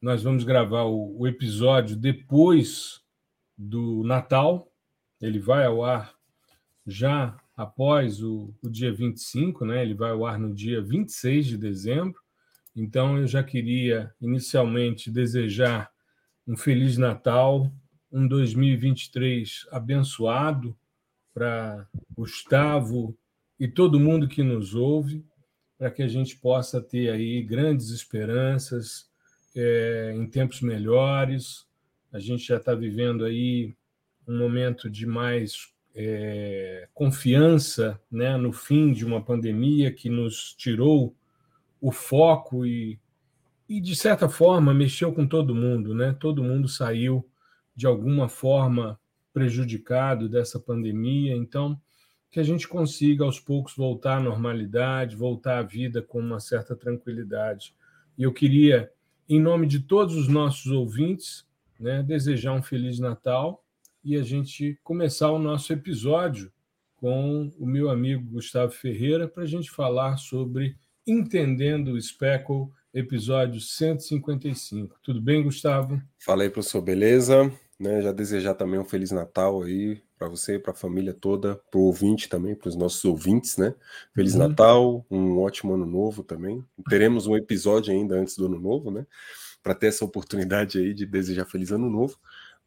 nós vamos gravar o, o episódio depois do Natal. Ele vai ao ar já após o, o dia 25, né? ele vai ao ar no dia 26 de dezembro. Então, eu já queria inicialmente desejar um Feliz Natal, um 2023 abençoado para Gustavo e todo mundo que nos ouve, para que a gente possa ter aí grandes esperanças, é, em tempos melhores. A gente já está vivendo aí um momento de mais é, confiança né, no fim de uma pandemia que nos tirou o foco e, e, de certa forma, mexeu com todo mundo. Né? Todo mundo saiu, de alguma forma, prejudicado dessa pandemia. Então, que a gente consiga, aos poucos, voltar à normalidade, voltar à vida com uma certa tranquilidade. E eu queria em nome de todos os nossos ouvintes, né, desejar um Feliz Natal e a gente começar o nosso episódio com o meu amigo Gustavo Ferreira para a gente falar sobre Entendendo o Speckle, episódio 155. Tudo bem, Gustavo? Fala aí, professor, beleza? Né, já desejar também um Feliz Natal aí para você, para a família toda, para o ouvinte também, para os nossos ouvintes, né? Feliz uhum. Natal, um ótimo ano novo também. Teremos um episódio ainda antes do ano novo, né? Para ter essa oportunidade aí de desejar feliz ano novo,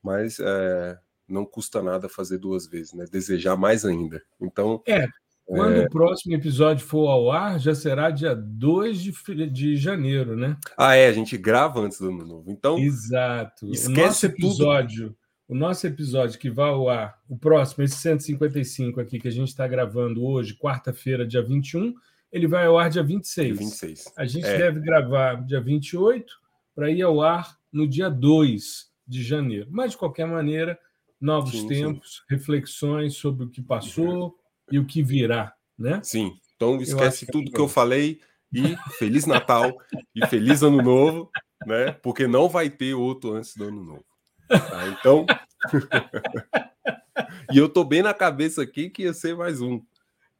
mas é, não custa nada fazer duas vezes, né? Desejar mais ainda. Então. É, quando é... o próximo episódio for ao ar, já será dia 2 de, de janeiro, né? Ah, é, a gente grava antes do ano novo. Então. Exato. Esquece o nosso episódio. Tudo o nosso episódio que vai ao ar, o próximo, esse 155 aqui que a gente está gravando hoje, quarta-feira, dia 21, ele vai ao ar dia 26. 26. A gente é. deve gravar dia 28 para ir ao ar no dia 2 de janeiro. Mas, de qualquer maneira, novos sim, tempos, sim. reflexões sobre o que passou uhum. e o que virá, né? Sim. Então, esquece que tudo é que eu falei e Feliz Natal e Feliz Ano Novo, né? Porque não vai ter outro antes do Ano Novo. Tá? Então. e eu tô bem na cabeça aqui que ia ser mais um.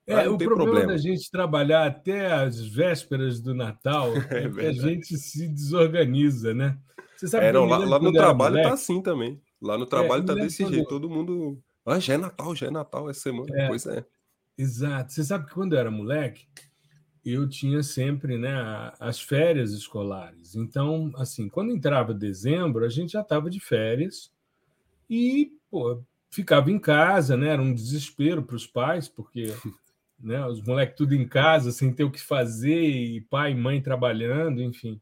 É, o problema, problema, da gente trabalhar até as vésperas do Natal é, é que a gente se desorganiza, né? Você sabe é, não, lá, lá, no trabalho tá assim também. Lá no é, trabalho é, tá desse quando... jeito, todo mundo. Ah, já é Natal, já é Natal essa semana. É, pois é. Exato. Você sabe que quando eu era moleque, eu tinha sempre né, as férias escolares. Então, assim, quando entrava dezembro, a gente já estava de férias e pô, ficava em casa, né? Era um desespero para os pais, porque né, os moleques tudo em casa, sem ter o que fazer, e pai e mãe trabalhando, enfim.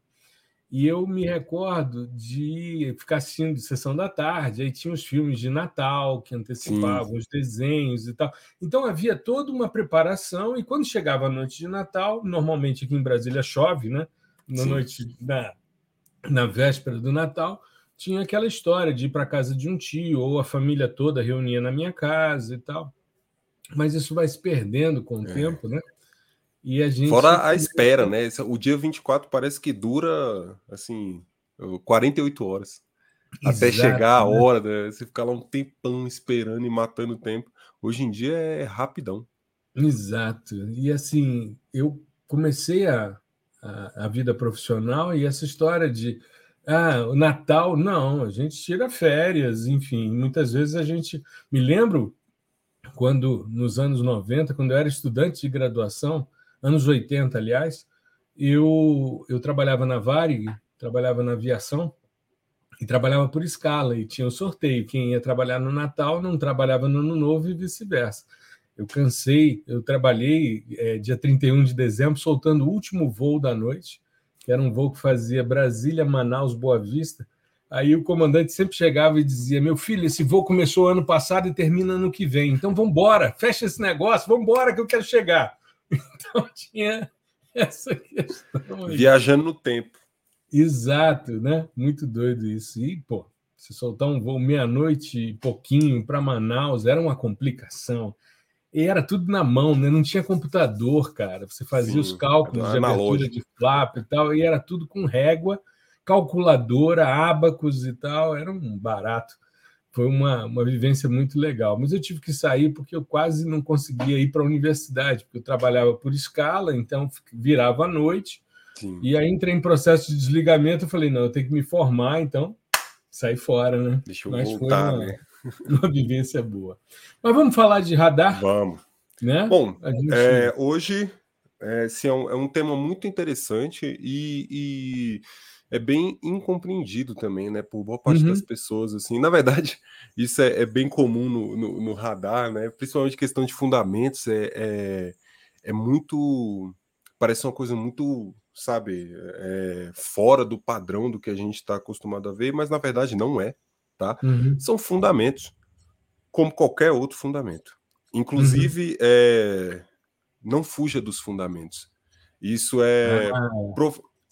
E eu me recordo de ficar assistindo Sessão da Tarde, aí tinha os filmes de Natal que antecipavam, Sim. os desenhos e tal. Então havia toda uma preparação, e quando chegava a noite de Natal, normalmente aqui em Brasília chove, né? Na Sim. noite, na, na véspera do Natal, tinha aquela história de ir para casa de um tio, ou a família toda reunia na minha casa e tal. Mas isso vai se perdendo com o é. tempo, né? E a gente... Fora a espera, né? O dia 24 parece que dura, assim, 48 horas. Exato, até chegar a né? hora, né? você ficar lá um tempão esperando e matando o tempo. Hoje em dia é rapidão. Exato. E assim, eu comecei a, a, a vida profissional e essa história de ah, o Natal, não, a gente tira férias, enfim, muitas vezes a gente. Me lembro quando, nos anos 90, quando eu era estudante de graduação, anos 80, aliás, eu, eu trabalhava na Varig, trabalhava na aviação e trabalhava por escala e tinha o sorteio. Quem ia trabalhar no Natal não trabalhava no Ano Novo e vice-versa. Eu cansei, eu trabalhei é, dia 31 de dezembro soltando o último voo da noite, que era um voo que fazia Brasília, Manaus, Boa Vista. Aí o comandante sempre chegava e dizia: Meu filho, esse voo começou ano passado e termina ano que vem. Então vamos embora, fecha esse negócio, vamos embora que eu quero chegar. Então tinha essa questão. Aí. Viajando no tempo. Exato, né? Muito doido isso. E, pô, se soltar um voo meia-noite e pouquinho para Manaus era uma complicação. E era tudo na mão, né? Não tinha computador, cara. Você fazia Sim, os cálculos de abertura de flap e tal, e era tudo com régua, calculadora, ábacos e tal. Era um barato. Foi uma, uma vivência muito legal. Mas eu tive que sair porque eu quase não conseguia ir para a universidade, porque eu trabalhava por escala, então virava à noite. Sim. E aí entrei em processo de desligamento. Eu falei, não, eu tenho que me formar, então sair fora, né? Deixa eu Mas voltar, foi uma, né? uma vivência boa. Mas vamos falar de radar? Vamos. Né? Bom, gente... é, hoje é, esse é, um, é um tema muito interessante e, e, é bem incompreendido também, né? Por boa parte uhum. das pessoas, assim. Na verdade, isso é, é bem comum no, no, no, radar, né? Principalmente questão de fundamentos, é, é, é muito... Parece uma coisa muito sabe, é, fora do padrão do que a gente está acostumado a ver, mas na verdade não é, tá? Uhum. São fundamentos, como qualquer outro fundamento. Inclusive, uhum. é, não fuja dos fundamentos. Isso é. Ah.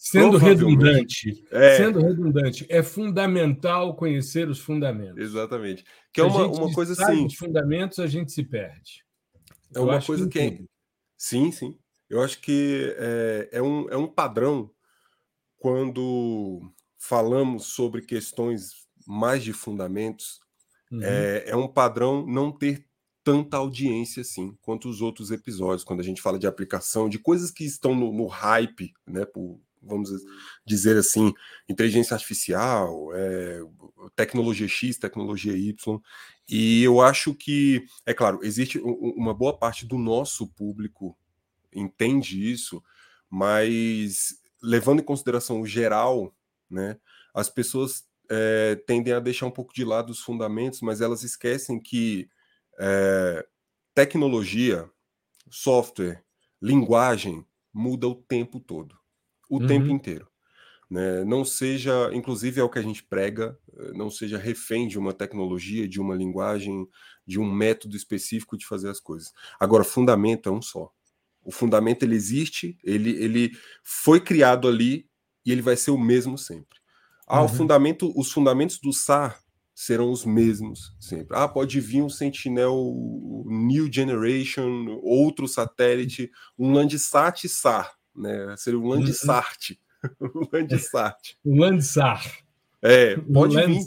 Sendo redundante, é... sendo redundante, é fundamental conhecer os fundamentos. Exatamente. Que é uma, uma coisa assim. Os fundamentos a gente se perde. É uma coisa que. É... Sim, sim. Eu acho que é, é, um, é um padrão quando falamos sobre questões mais de fundamentos, uhum. é, é um padrão não ter tanta audiência assim quanto os outros episódios, quando a gente fala de aplicação, de coisas que estão no, no hype, né, por, vamos dizer assim, inteligência artificial, é, tecnologia X, tecnologia Y, e eu acho que, é claro, existe uma boa parte do nosso público entende isso, mas levando em consideração o geral, né, as pessoas é, tendem a deixar um pouco de lado os fundamentos, mas elas esquecem que é, tecnologia, software, linguagem muda o tempo todo, o uhum. tempo inteiro. Né? Não seja, inclusive é o que a gente prega, não seja refém de uma tecnologia, de uma linguagem, de um método específico de fazer as coisas. Agora, fundamento é um só. O fundamento ele existe, ele, ele foi criado ali e ele vai ser o mesmo sempre. Ah, uhum. o fundamento, os fundamentos do SAR serão os mesmos sempre. Ah, pode vir um Sentinel New Generation, outro satélite, um Landsat SAR, né? Seria. Landsat. um Landsat. Um Landsat. É, pode vir.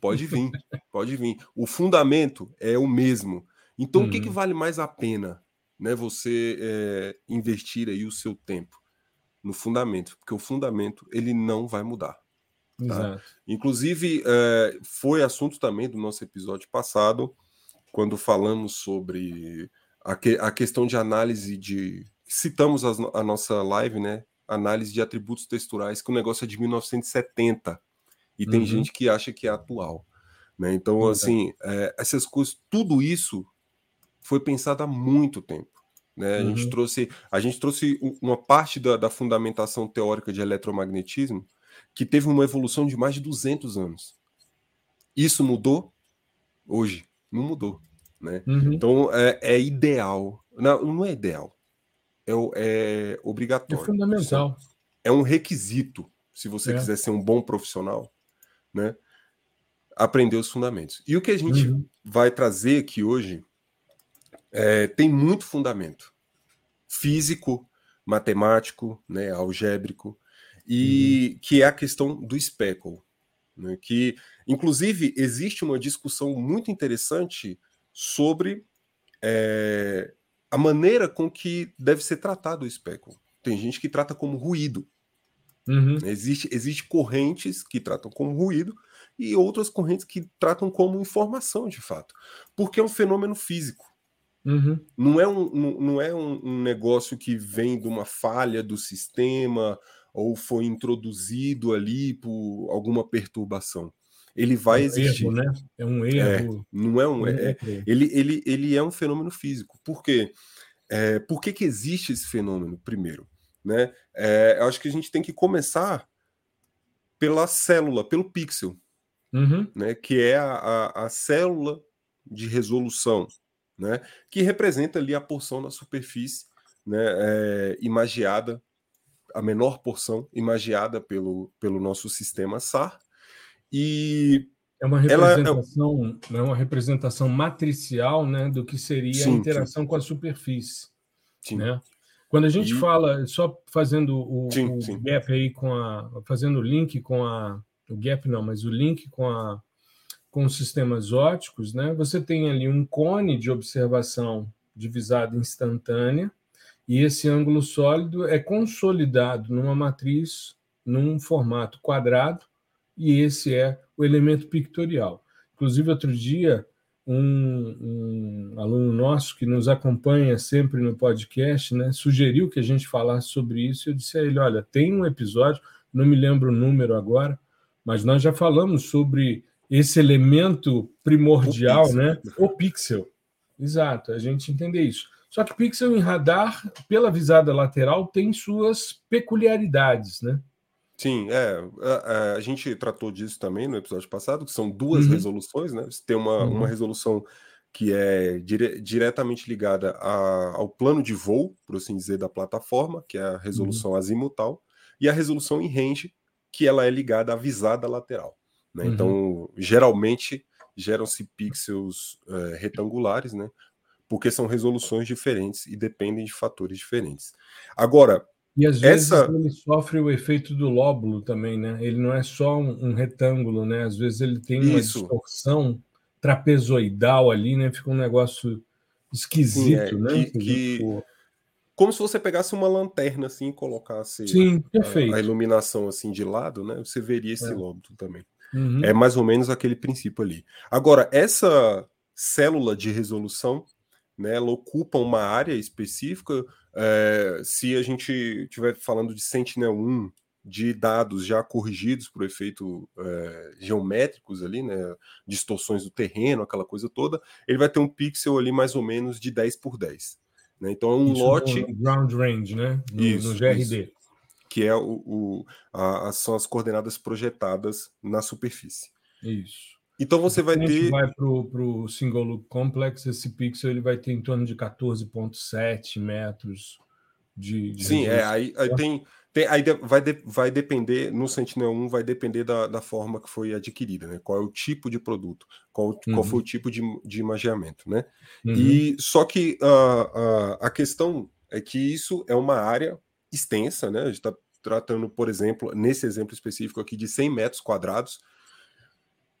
Pode vir, pode vir. O fundamento é o mesmo. Então, uhum. o que, que uhum. vale mais a pena? né, você é, investir aí o seu tempo no fundamento, porque o fundamento ele não vai mudar. Tá? Inclusive, é, foi assunto também do nosso episódio passado, quando falamos sobre a, que, a questão de análise de. Citamos as, a nossa live, né? Análise de atributos texturais, que o negócio é de 1970. E tem uhum. gente que acha que é atual. Né? Então, uhum. assim, é, essas coisas, tudo isso foi pensado há muito tempo. Né? A, gente uhum. trouxe, a gente trouxe uma parte da, da, fundamentação teórica de eletromagnetismo que teve uma evolução de mais de 200 anos. Isso mudou? Hoje, não mudou. Né? Uhum. Então, é, é, ideal. Não, não é ideal. É, é obrigatório. É fundamental. É um requisito, se você é. quiser ser um bom profissional, né? aprender os fundamentos. E o que a gente uhum. vai trazer aqui hoje é, tem muito fundamento físico, matemático, né, algébrico, e uhum. que é a questão do speckle, né, que inclusive existe uma discussão muito interessante sobre é, a maneira com que deve ser tratado o speckle. Tem gente que trata como ruído. Uhum. Existe, existe correntes que tratam como ruído e outras correntes que tratam como informação de fato, porque é um fenômeno físico. Uhum. Não é, um, não é um, um, negócio que vem de uma falha do sistema ou foi introduzido ali por alguma perturbação. Ele vai é um existir. Erro, né? É um erro. É, não é um. É, é, ele, ele, ele é um fenômeno físico. Por quê? É, por que, que existe esse fenômeno, primeiro? Né? É, eu acho que a gente tem que começar pela célula, pelo pixel, uhum. né? que é a, a, a célula de resolução né, que representa ali a porção da superfície né, é, imagiada a menor porção imagiada pelo, pelo nosso sistema SAR. E é uma representação, ela é... é uma representação matricial né, do que seria sim, a interação sim. com a superfície. Sim. Né? Quando a gente e... fala, só fazendo o, o gap aí com a. fazendo o link com a. O gap não, mas o link com a com os sistemas óticos, né? Você tem ali um cone de observação divisado instantânea, e esse ângulo sólido é consolidado numa matriz, num formato quadrado, e esse é o elemento pictorial. Inclusive, outro dia, um, um, aluno nosso que nos acompanha sempre no podcast, né, sugeriu que a gente falasse sobre isso. Eu disse a ele: olha, tem um episódio, não me lembro o número agora, mas nós já falamos sobre esse elemento primordial, o né? O pixel. Exato, a gente entender isso. Só que pixel em radar, pela visada lateral, tem suas peculiaridades, né? Sim, é, a, a, gente tratou disso também no episódio passado, que são duas uhum. resoluções, né? Você tem uma, uhum. uma resolução que é dire, diretamente ligada a, ao plano de voo, por assim dizer, da plataforma, que é a resolução uhum. azimutal, e a resolução em range, que ela é ligada à visada lateral. Né? Uhum. Então, geralmente, geram-se pixels é, retangulares, né? Porque são resoluções diferentes e dependem de fatores diferentes. Agora, e às vezes Essa... ele sofre o efeito do lóbulo também, né? Ele não é só um, um retângulo, né? Às vezes ele tem uma Isso. distorção trapezoidal ali, né? Fica um negócio esquisito, Sim, é, né? Que, que... Como se você pegasse uma lanterna assim e colocasse Sim. A, a iluminação assim de lado, né? Você veria esse é. lóbulo também. Uhum. É mais ou menos aquele princípio ali. Agora, essa célula de resolução, né, ela ocupa uma área específica é, se a gente estiver falando de Sentinel-1, de dados já corrigidos por efeito é, geométricos ali, né, distorções do terreno, aquela coisa toda, ele vai ter um pixel ali mais ou menos de 10 por 10. Né? Então é um isso lote. Ground range, né? No, isso, no GRD. Isso, que é o, o a, são as coordenadas projetadas na superfície. Isso. Então você vai ter. Se vai para o single loop complex, esse pixel ele vai ter em torno de 14,7 metros de. de Sim, é, aí, aí tem. Tem, aí vai, de, vai depender, no Sentinel-1, vai depender da, da forma que foi adquirida, né? Qual é o tipo de produto, qual, uhum. qual foi o tipo de, de imagiamento, né? Uhum. E só que uh, uh, a questão é que isso é uma área extensa, né? A gente está tratando, por exemplo, nesse exemplo específico aqui, de 100 metros quadrados,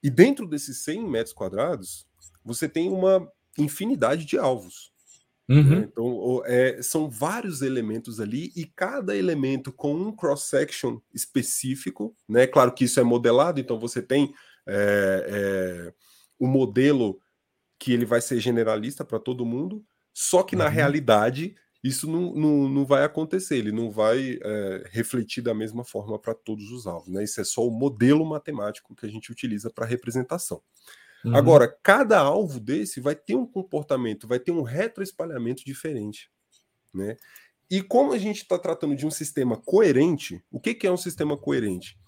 e dentro desses 100 metros quadrados, você tem uma infinidade de alvos. Uhum. Né? Então, é, são vários elementos ali e cada elemento com um cross-section específico. Né? Claro que isso é modelado, então você tem é, é, o modelo que ele vai ser generalista para todo mundo, só que uhum. na realidade isso não, não, não vai acontecer, ele não vai é, refletir da mesma forma para todos os alvos. Né? Isso é só o modelo matemático que a gente utiliza para representação. Uhum. Agora, cada alvo desse vai ter um comportamento, vai ter um retroespalhamento diferente. Né? E como a gente está tratando de um sistema coerente, o que, que é um sistema coerente?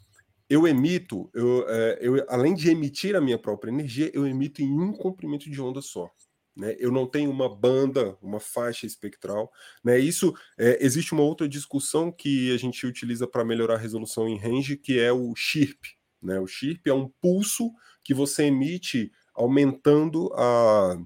Eu emito, eu, é, eu, além de emitir a minha própria energia, eu emito em um comprimento de onda só. Né? Eu não tenho uma banda, uma faixa espectral. Né? Isso é, existe uma outra discussão que a gente utiliza para melhorar a resolução em range, que é o chirp. Né? O chirp é um pulso que você emite aumentando a,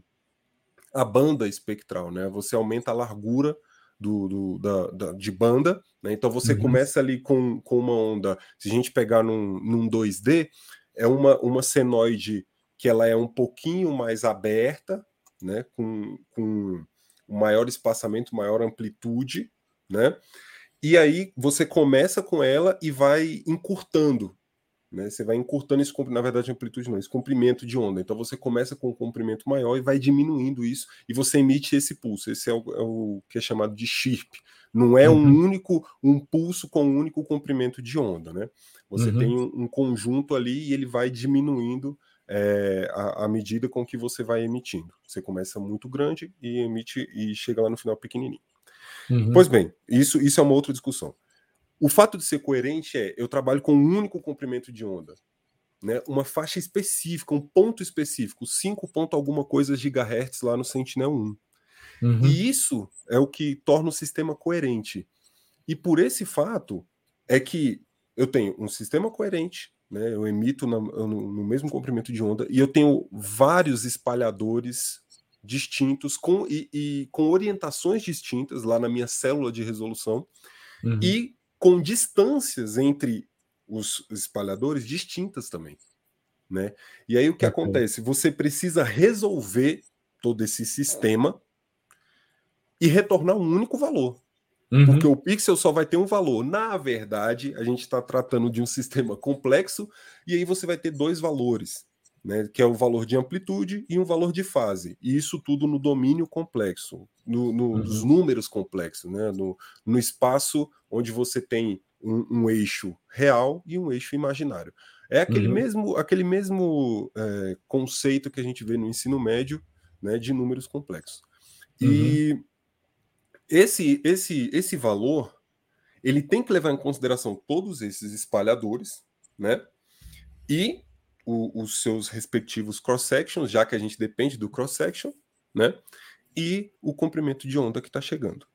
a banda espectral. Né? Você aumenta a largura do, do da, da, de banda. Né? Então você uhum. começa ali com, com uma onda. Se a gente pegar num, num 2D, é uma, uma senoide que ela é um pouquinho mais aberta, né, com, com maior espaçamento, maior amplitude, né? E aí você começa com ela e vai encurtando, né? Você vai encurtando esse na verdade amplitude não, esse comprimento de onda. Então você começa com um comprimento maior e vai diminuindo isso e você emite esse pulso. Esse é o, é o que é chamado de chirp. Não é uhum. um único um pulso com um único comprimento de onda, né? Você uhum. tem um, um conjunto ali e ele vai diminuindo é, à, medida com que você vai emitindo. Você começa muito grande e emite e chega lá no final pequenininho. Uhum. Pois bem, isso, isso é uma outra discussão. O fato de ser coerente é eu trabalho com um único comprimento de onda, né? Uma faixa específica, um ponto específico, 5 ponto alguma coisa gigahertz lá no Sentinel-1. Uhum. E isso é o que torna o sistema coerente. E por esse fato é que eu tenho um sistema coerente, né? Eu emito na, no, no, mesmo comprimento de onda e eu tenho vários espalhadores distintos com, e, e com orientações distintas lá na minha célula de resolução uhum. e com distâncias entre os espalhadores distintas também. Né? E aí o que acontece? Você precisa resolver todo esse sistema e retornar um único valor. Uhum. Porque o pixel só vai ter um valor. Na verdade, a gente está tratando de um sistema complexo, e aí você vai ter dois valores, né? Que é o valor de amplitude e um valor de fase. E isso tudo no domínio complexo, no, no, uhum. nos números complexos, né? No, no espaço onde você tem um, um, eixo real e um eixo imaginário. É aquele uhum. mesmo, aquele mesmo é, conceito que a gente vê no ensino médio, né? De números complexos. E uhum esse, esse, esse valor ele tem que levar em consideração todos esses espalhadores, né? E o, os seus respectivos cross-sections, já que a gente depende do cross-section, né? E o comprimento de onda que está chegando.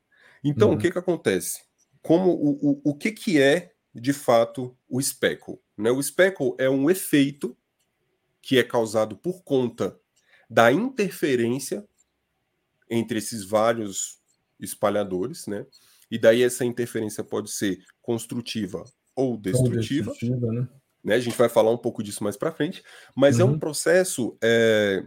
Então, uhum. o que, que acontece? Como o, o, o que, que é de fato o speckle? Né? O speckle é um efeito que é causado por conta da interferência entre esses vários espalhadores, né? E daí essa interferência pode ser construtiva ou destrutiva. Ou destrutiva né? né? A gente vai falar um pouco disso mais para frente, mas uhum. é um uhum. processo é,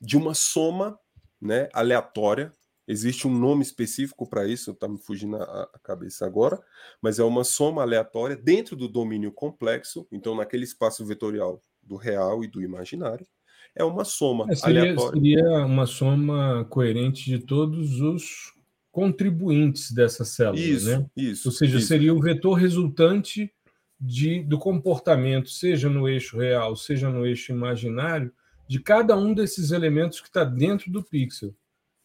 de uma soma né, aleatória. Existe um nome específico para isso, está me fugindo a, a, cabeça agora, mas é uma soma aleatória dentro do domínio complexo, então naquele espaço vetorial do real e do imaginário. É uma soma é, seria, aleatória. Seria uma soma coerente de todos os contribuintes dessa célula, isso, né? Isso. Ou seja, isso. seria o vetor resultante de, do comportamento, seja no eixo real, seja no eixo imaginário, de cada um desses elementos que está dentro do pixel.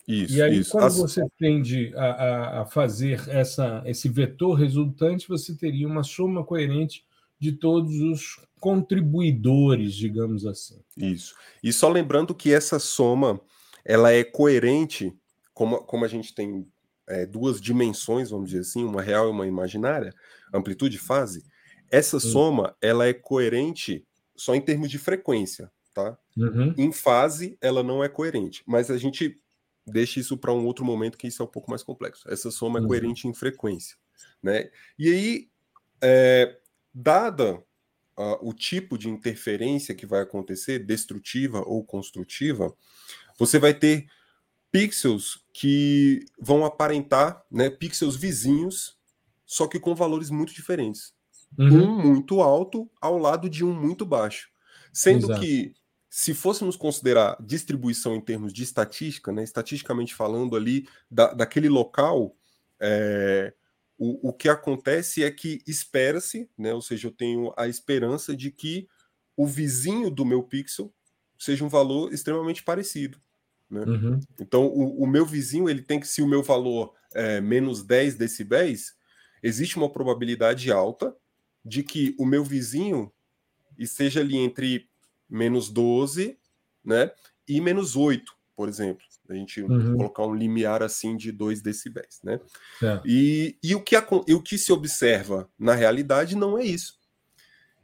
Isso, e aí, isso. quando As... você tende a, a, a, fazer essa, esse vetor resultante, você teria uma soma coerente de todos os contribuidores, digamos assim. Isso. E só lembrando que essa soma ela é coerente, como, como a gente tem é, duas dimensões, vamos dizer assim, uma real e uma imaginária, amplitude e fase, essa hum. soma ela é coerente só em termos de frequência, tá? Uhum. Em fase ela não é coerente, mas a gente deixa isso para um outro momento que isso é um pouco mais complexo. Essa soma é uhum. coerente em frequência, né? E aí, é, dada uh, o tipo de interferência que vai acontecer, destrutiva ou construtiva, você vai ter pixels que vão aparentar né, pixels vizinhos, só que com valores muito diferentes. Uhum. Um muito alto ao lado de um muito baixo. Sendo Exato. que, se fôssemos considerar distribuição em termos de estatística, né, estatisticamente falando ali, da, daquele local, é, o, o que acontece é que espera-se, né, ou seja, eu tenho a esperança de que o vizinho do meu pixel seja um valor extremamente parecido. Né? Uhum. Então, o, o, meu vizinho, ele tem que, se o meu valor é menos 10 decibéis, existe uma probabilidade alta de que o meu vizinho esteja ali entre menos 12 né, e menos 8, por exemplo. A gente uhum. colocar um limiar assim de 2 decibéis. Né? É. E, e, o que, e o que se observa na realidade não é isso.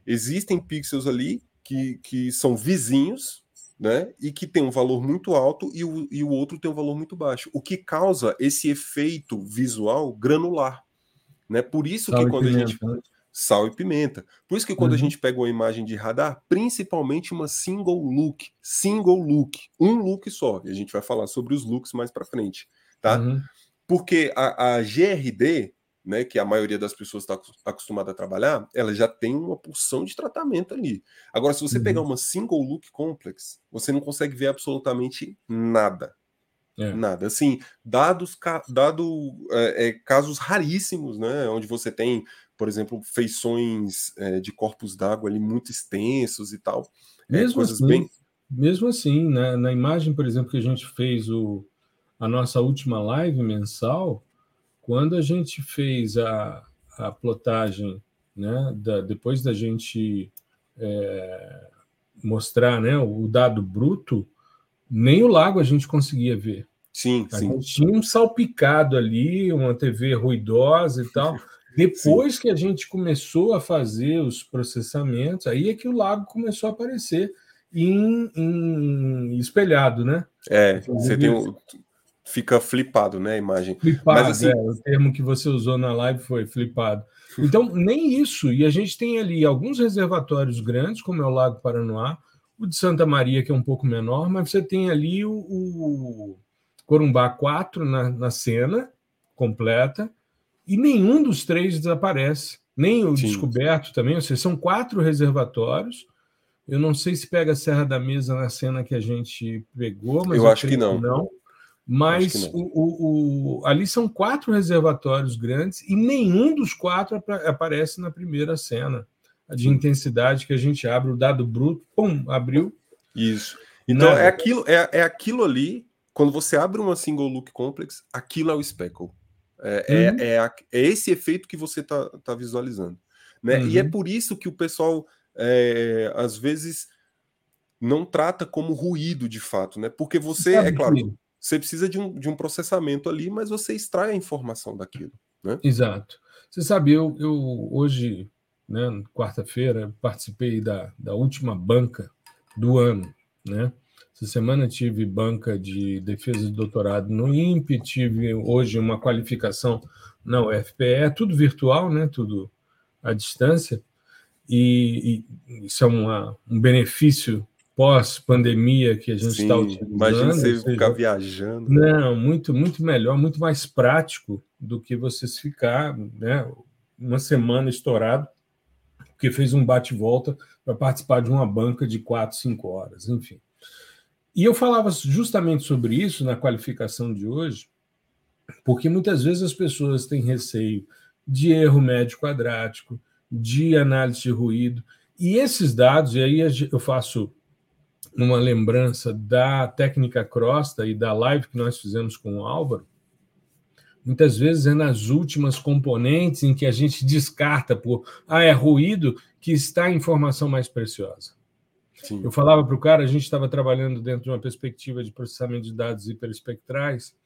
Existem pixels ali que, que são vizinhos né? E que tem um valor muito alto e o, e o outro tem um valor muito baixo. O que causa esse efeito visual granular, né? Por isso sal que quando pimenta, a gente né? sal e pimenta. Por isso que quando uhum. a gente pega uma imagem de radar, principalmente uma single look, single look, um look só. E a gente vai falar sobre os looks mais para frente, tá? Uhum. Porque a, a GRD, né, que a maioria das pessoas está acostumada a trabalhar, ela já tem uma porção de tratamento ali. Agora, se você uhum. pegar uma single look complex, você não consegue ver absolutamente nada. É. Nada. Assim, dados, dado é, é, casos raríssimos, né, onde você tem, por exemplo, feições é, de corpos d'água ali muito extensos e tal. É, mesmo coisas assim, bem... mesmo assim, né, na imagem, por exemplo, que a gente fez o, a nossa última live mensal, quando a gente fez a, a plotagem, né, da, depois da gente é, mostrar né, o dado bruto, nem o lago a gente conseguia ver. Sim, a sim. gente tinha um salpicado ali, uma TV ruidosa e tal. Depois sim. que a gente começou a fazer os processamentos, aí é que o lago começou a aparecer em, em espelhado, né? É, você tem o, fica flipado, né, a imagem. Flipado, Mas, assim... é, o termo que você usou na live foi flipado. Então, nem isso. E a gente tem ali alguns reservatórios grandes, como é o Lago Paranoá, o de Santa Maria, que é um pouco menor, mas você tem ali o, o Corumbá 4 na, na cena completa, e nenhum dos três desaparece. Nem o Sim. descoberto também, ou seja, são quatro reservatórios. Eu não sei se pega a Serra da Mesa na cena que a gente pegou, mas eu, eu acho que não. não. Mas. O, o, o, ali são quatro reservatórios grandes e nenhum dos quatro aparece na primeira cena. A de intensidade que a gente abre o dado bruto, pum, abriu. Isso. Então é aquilo, é, é aquilo ali quando você abre uma single look complex, aquilo é o speckle. É, uhum. é, é, é, esse efeito que você está tá visualizando. Né? Uhum. E é uhum. por isso que o pessoal, é, às vezes, não trata como ruído de fato, né? Porque você, é claro, você precisa de um, de um processamento ali, mas você extrai a informação daquilo. Né? Exato. Você sabe, eu, eu hoje, né, quarta-feira, participei da, da última banca do ano, né? Essa semana tive banca de defesa de doutorado no INPE, tive hoje uma qualificação na UFPE, tudo virtual, né? tudo à distância, e, e isso é uma, um benefício pós-pandemia que a gente está utilizando. Imagina você seja, ficar viajando. Não, muito, muito melhor, muito mais prático do que você ficar né, uma semana estourado, porque fez um bate-volta para participar de uma banca de quatro, cinco horas, enfim. E eu falava justamente sobre isso na qualificação de hoje, porque muitas vezes as pessoas têm receio de erro médio quadrático, de análise de ruído, e esses dados, e aí eu faço uma lembrança da técnica Crosta e da live que nós fizemos com o Álvaro, muitas vezes é nas últimas componentes em que a gente descarta por ah, é ruído que está a informação mais preciosa. Sim. Eu falava para o cara, a gente estava trabalhando dentro de uma perspectiva de processamento de dados hiperespectrais,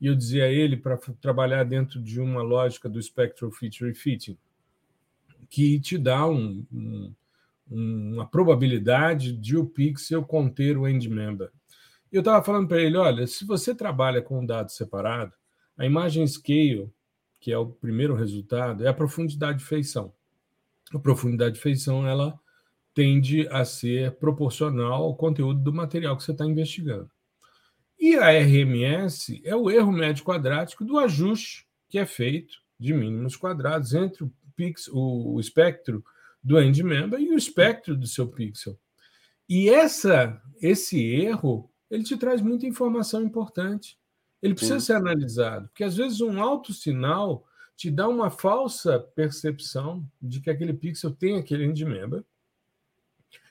e eu dizia a ele para trabalhar dentro de uma lógica do Spectral Feature Fitting, que te dá um, um, uma probabilidade de o pixel conter o end member. Eu estava falando para ele, olha, se você trabalha com um dado separado, a imagem scale, que é o primeiro resultado, é a profundidade de feição. A profundidade de feição, ela tende a ser proporcional ao conteúdo do material que você está investigando. E a RMS é o erro médio quadrático do ajuste que é feito de mínimos quadrados entre o, pixel, o espectro do end member e o espectro do seu pixel. E essa, esse erro ele te traz muita informação importante. Ele precisa Sim. ser analisado, porque às vezes um alto sinal te dá uma falsa percepção de que aquele pixel tem aquele end member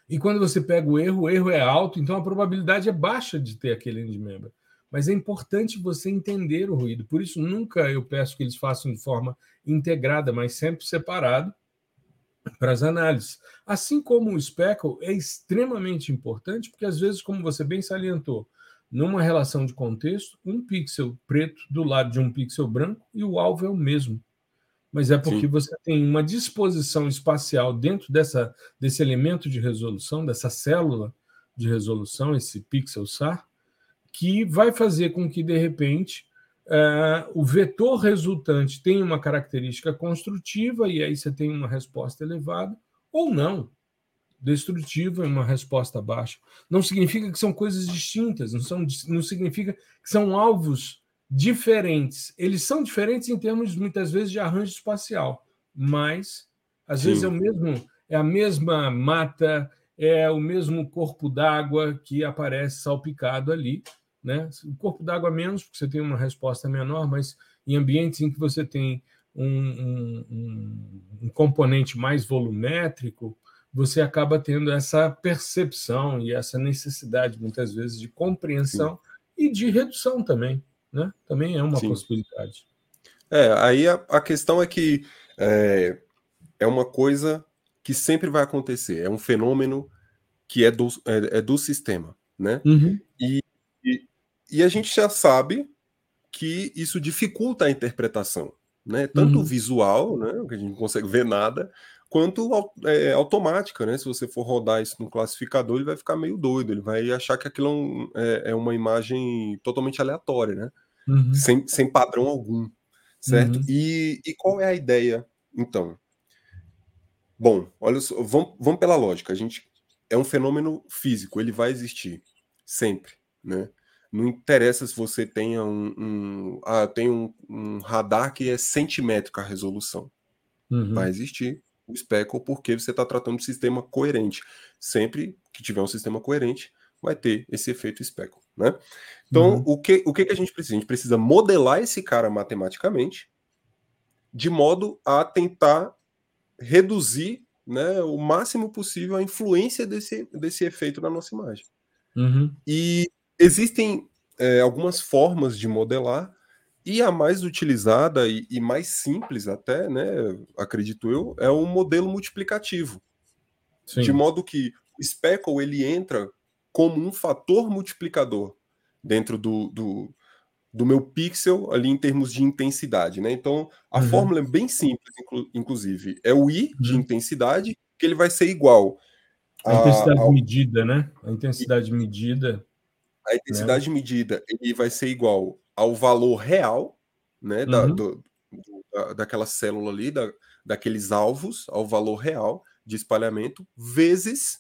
e quando você pega o erro, o erro é alto, então a probabilidade é baixa de ter aquele end member. Mas é importante você entender o ruído. Por isso, nunca eu peço que eles façam de forma integrada, mas sempre separado para as análises. Assim como o speckle é extremamente importante, porque às vezes, como você bem salientou, numa relação de contexto, um pixel preto do lado de um pixel branco e o alvo é o mesmo mas é porque Sim. você tem uma disposição espacial dentro dessa, desse elemento de resolução, dessa célula de resolução, esse pixel SAR, que vai fazer com que, de repente, uh, o vetor resultante tenha uma característica construtiva, e aí você tem uma resposta elevada, ou não, destrutiva e uma resposta baixa. Não significa que são coisas distintas, não, são, não significa que são alvos diferentes. Eles são diferentes em termos, muitas vezes, de arranjo espacial, mas às Sim. vezes é o mesmo, é a mesma mata, é o mesmo corpo d'água que aparece salpicado ali. Né? O corpo d'água menos, porque você tem uma resposta menor, mas em ambientes em que você tem um, um, um, um componente mais volumétrico, você acaba tendo essa percepção e essa necessidade, muitas vezes, de compreensão Sim. e de redução também né? Também é uma Sim. possibilidade. É, aí a, a questão é que é, é, uma coisa que sempre vai acontecer, é um fenômeno que é do, é, é do sistema, né? Uhum. E, e, a gente já sabe que isso dificulta a interpretação, né? Tanto uhum. visual, né, que a gente não consegue ver nada, quanto é, automática, né? Se você for rodar isso no classificador, ele vai ficar meio doido, ele vai achar que aquilo é, é uma imagem totalmente aleatória, né? Uhum. Sem, sem padrão algum, certo? Uhum. E, e qual é a ideia, então? Bom, olha só, vamos, vamos pela lógica. A gente é um fenômeno físico, ele vai existir sempre, né? Não interessa se você tenha um, um ah, tem um, um, radar que é centimétrica a resolução. Uhum. Vai existir o speckle porque você está tratando de um sistema coerente. Sempre que tiver um sistema coerente, vai ter esse efeito speckle, né? Então, uhum. o, que, o que, que a gente precisa? A gente precisa modelar esse cara matematicamente de modo a tentar reduzir né, o máximo possível a influência desse, desse efeito na nossa imagem. Uhum. E existem é, algumas formas de modelar, e a mais utilizada e, e, mais simples até, né, acredito eu, é o modelo multiplicativo. Sim. De modo que o speckle ele entra como um fator multiplicador dentro do, do, do meu pixel ali em termos de intensidade, né? Então a uhum. fórmula é bem simples, inclu inclusive. É o I de uhum. intensidade que ele vai ser igual a intensidade ao... medida, né? A intensidade medida. A intensidade né? medida ele vai ser igual ao valor real, né? Da, uhum. do, da, daquela célula ali, da, daqueles alvos, ao valor real de espalhamento vezes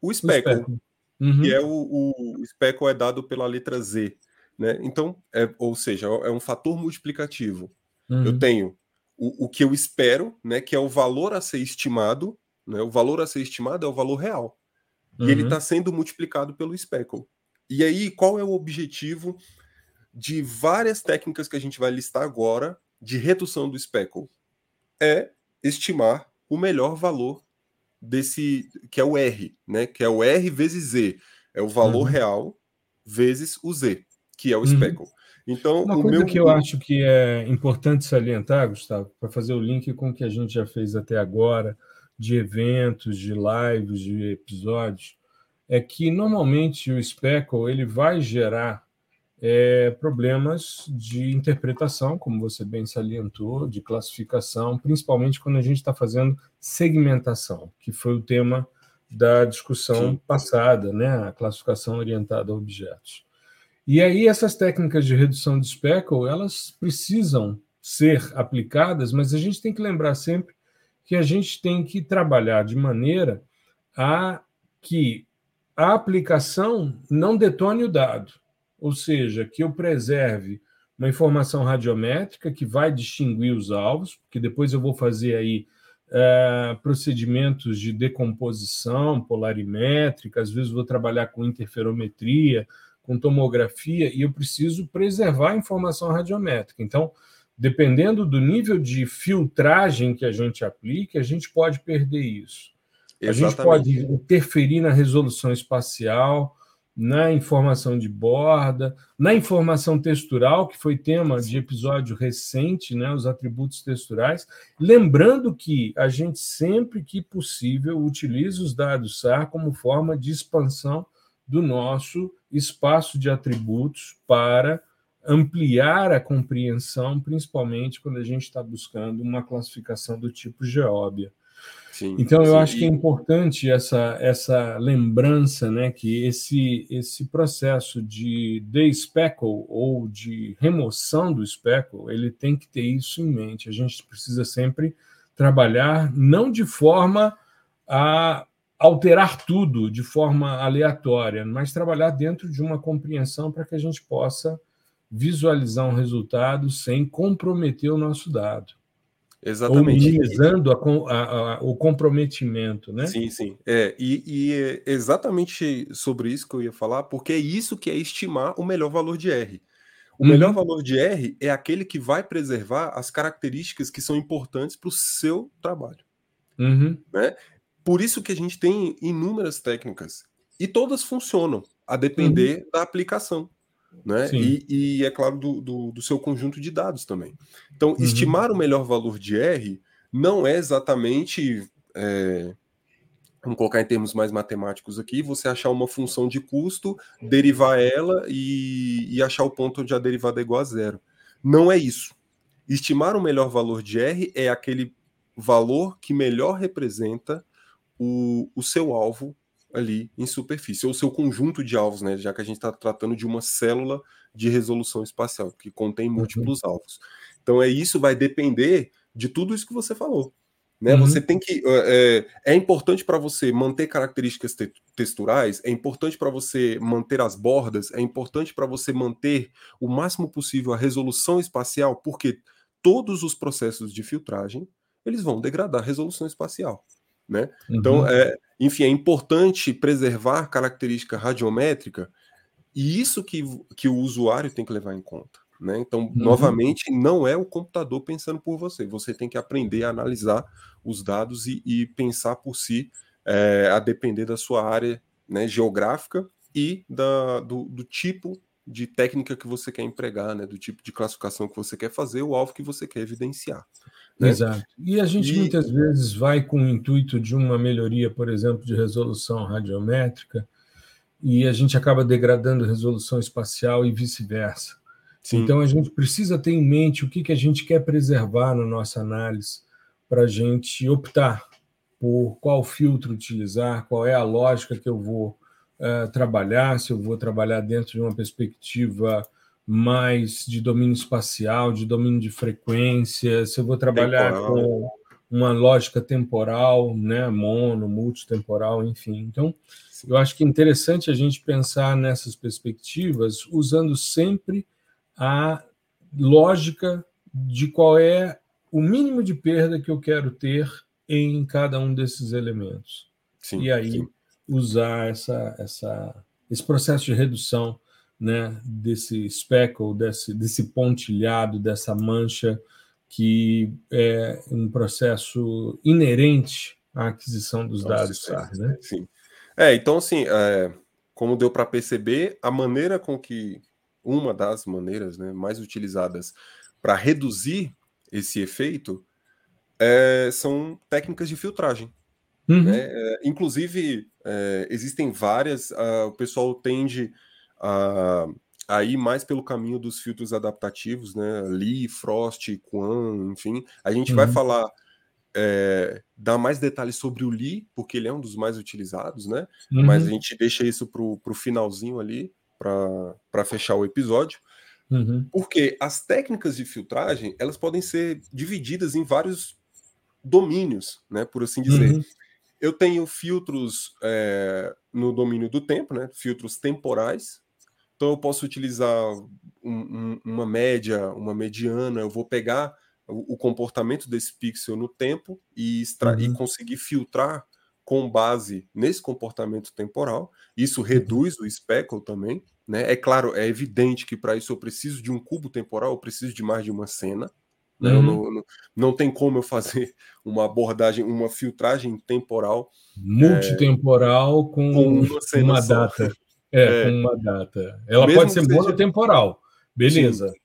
o speckle, o speckle. Uhum. que é o, o, o speckle é dado pela letra Z, né? Então, é, ou seja, é um fator multiplicativo. Uhum. Eu tenho o, o que eu espero, né, que é o valor a ser estimado, né, o valor a ser estimado é o valor real. E ele está uhum. sendo multiplicado pelo speckle. E aí, qual é o objetivo de várias técnicas que a gente vai listar agora de redução do speckle? É estimar o melhor valor desse, que é o R, né, que é o R vezes Z. É o valor uhum. real vezes o Z, que é o uhum. speckle. Então, Uma coisa meu... que eu acho que é importante salientar, Gustavo, para fazer o link com o que a gente já fez até agora, de eventos, de lives, de episódios, é que normalmente o speckle ele vai gerar é, problemas de interpretação, como você bem salientou, de classificação, principalmente quando a gente está fazendo segmentação, que foi o tema da discussão Sim. passada, né? a classificação orientada a objetos. E aí essas técnicas de redução de speckle, elas precisam ser aplicadas, mas a gente tem que lembrar sempre que a gente tem que trabalhar de maneira a que a aplicação não detone o dado, ou seja, que eu preserve uma informação radiométrica que vai distinguir os alvos, porque depois eu vou fazer aí é, procedimentos de decomposição polarimétrica, às vezes vou trabalhar com interferometria, com tomografia e eu preciso preservar a informação radiométrica. Então, dependendo do nível de filtragem que a gente aplique, a gente pode perder isso. Exatamente. A gente pode interferir na resolução espacial, na informação de borda, na informação textural, que foi tema de episódio recente, né, os atributos texturais. Lembrando que a gente, sempre que possível, utiliza os dados SAR como forma de expansão do nosso espaço de atributos para ampliar a compreensão, principalmente quando a gente está buscando uma classificação do tipo geóbia. Sim, então eu sim. acho que é importante essa, essa lembrança, né, que esse, esse processo de despeckle ou de remoção do speckle, ele tem que ter isso em mente. A gente precisa sempre trabalhar não de forma a alterar tudo de forma aleatória, mas trabalhar dentro de uma compreensão para que a gente possa visualizar um resultado sem comprometer o nosso dado. Exatamente. Ou minimizando a, a, a, o comprometimento, né? Sim, sim. É, e, e é exatamente sobre isso que eu ia falar, porque é isso que é estimar o melhor valor de R. O uhum. melhor valor de R é aquele que vai preservar as características que são importantes para o seu trabalho. Uhum. Né? Por isso que a gente tem inúmeras técnicas e todas funcionam, a depender uhum. da aplicação. Né? E, e, é claro, do, do, do, seu conjunto de dados também. Então, uhum. estimar o melhor valor de R não é exatamente é, vamos colocar em termos mais matemáticos aqui, você achar uma função de custo, derivar ela e, e achar o ponto onde a derivada é igual a zero. Não é isso. Estimar o melhor valor de R é aquele valor que melhor representa o, o seu alvo ali em superfície, ou seu conjunto de alvos, né? Já que a gente está tratando de uma célula de resolução espacial, que contém múltiplos uhum. alvos. Então, é isso vai depender de tudo isso que você falou. Né? Uhum. Você tem que. É, é importante para você manter características te texturais, é importante para você manter as bordas, é importante para você manter o máximo possível a resolução espacial, porque todos os processos de filtragem eles vão degradar a resolução espacial. Né? Então, uhum. Então, é, enfim, é importante preservar característica radiométrica e isso que, que o usuário tem que levar em conta. Né? Então, uhum. novamente, não é o computador pensando por você. Você tem que aprender a analisar os dados e, e pensar por si, é, a depender da sua área né, geográfica e da, do, do, tipo de técnica que você quer empregar, né, do tipo de classificação que você quer fazer, o alvo que você quer evidenciar. Né? Exato. E a gente e... muitas vezes vai com o intuito de uma melhoria, por exemplo, de resolução radiométrica, e a gente acaba degradando resolução espacial e vice-versa. Então a gente precisa ter em mente o que, que a gente quer preservar na nossa análise para a gente optar por qual filtro utilizar, qual é a lógica que eu vou uh, trabalhar, se eu vou trabalhar dentro de uma perspectiva mais de domínio espacial, de domínio de frequência, se eu vou trabalhar temporal. com uma lógica temporal, né, mono, multitemporal, enfim. Então, eu acho que é interessante a gente pensar nessas perspectivas usando sempre a lógica de qual é o mínimo de perda que eu quero ter em cada um desses elementos. Sim, e aí sim. usar essa, essa, esse processo de redução né, desse speckle, desse, desse pontilhado, dessa mancha, que é um processo inerente à aquisição dos Nossa, dados SAR. Né? Sim. É, então, assim, é, como deu para perceber, a maneira com que, uma das maneiras né, mais utilizadas para reduzir esse efeito é, são técnicas de filtragem. Uhum. Né? É, inclusive, é, existem várias, uh, o pessoal tende a, a, ir mais pelo caminho dos filtros adaptativos, né? Lee, Frost, Quan, enfim. A gente uhum. vai falar, é, dar mais detalhes sobre o Lee, porque ele é um dos mais utilizados, né? Uhum. Mas a gente deixa isso para o finalzinho ali, para fechar o episódio. Uhum. Porque as técnicas de filtragem elas podem ser divididas em vários domínios, né? Por assim dizer. Uhum. Eu tenho filtros é, no domínio do tempo, né? Filtros temporais. Então eu posso utilizar um, um, uma média, uma mediana. Eu vou pegar o, o comportamento desse pixel no tempo e, uhum. e conseguir filtrar com base nesse comportamento temporal. Isso uhum. reduz o speckle também. Né? É claro, é evidente que para isso eu preciso de um cubo temporal, eu preciso de mais de uma cena. Né? Uhum. Não, não, não, tem como eu fazer uma abordagem, uma filtragem temporal. Multitemporal é, com, com, uma, uma data. É, é, com uma data. Ela Mesmo pode ser seja... monotemporal. Beleza. Sim.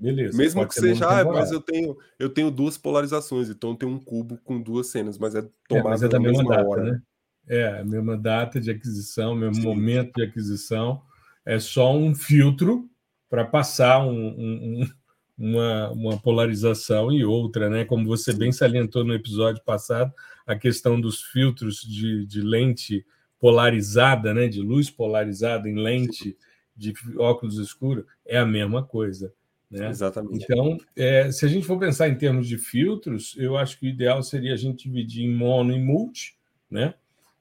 Beleza. Mesmo que seja, ah, mas eu tenho, eu tenho duas polarizações, então tem um cubo com duas cenas, mas é tomado é, mas é da mesma data, hora. né? É, a mesma data de aquisição, mesmo Sim. momento de aquisição é só um filtro para passar um, um, uma, uma polarização e outra, né? Como você bem salientou no episódio passado, a questão dos filtros de, de lente polarizada, né? De luz polarizada em lente de óculos escuros é a mesma coisa. Né? Exatamente. Então, é, se a gente for pensar em termos de filtros, eu acho que o ideal seria a gente dividir em mono e multi, né?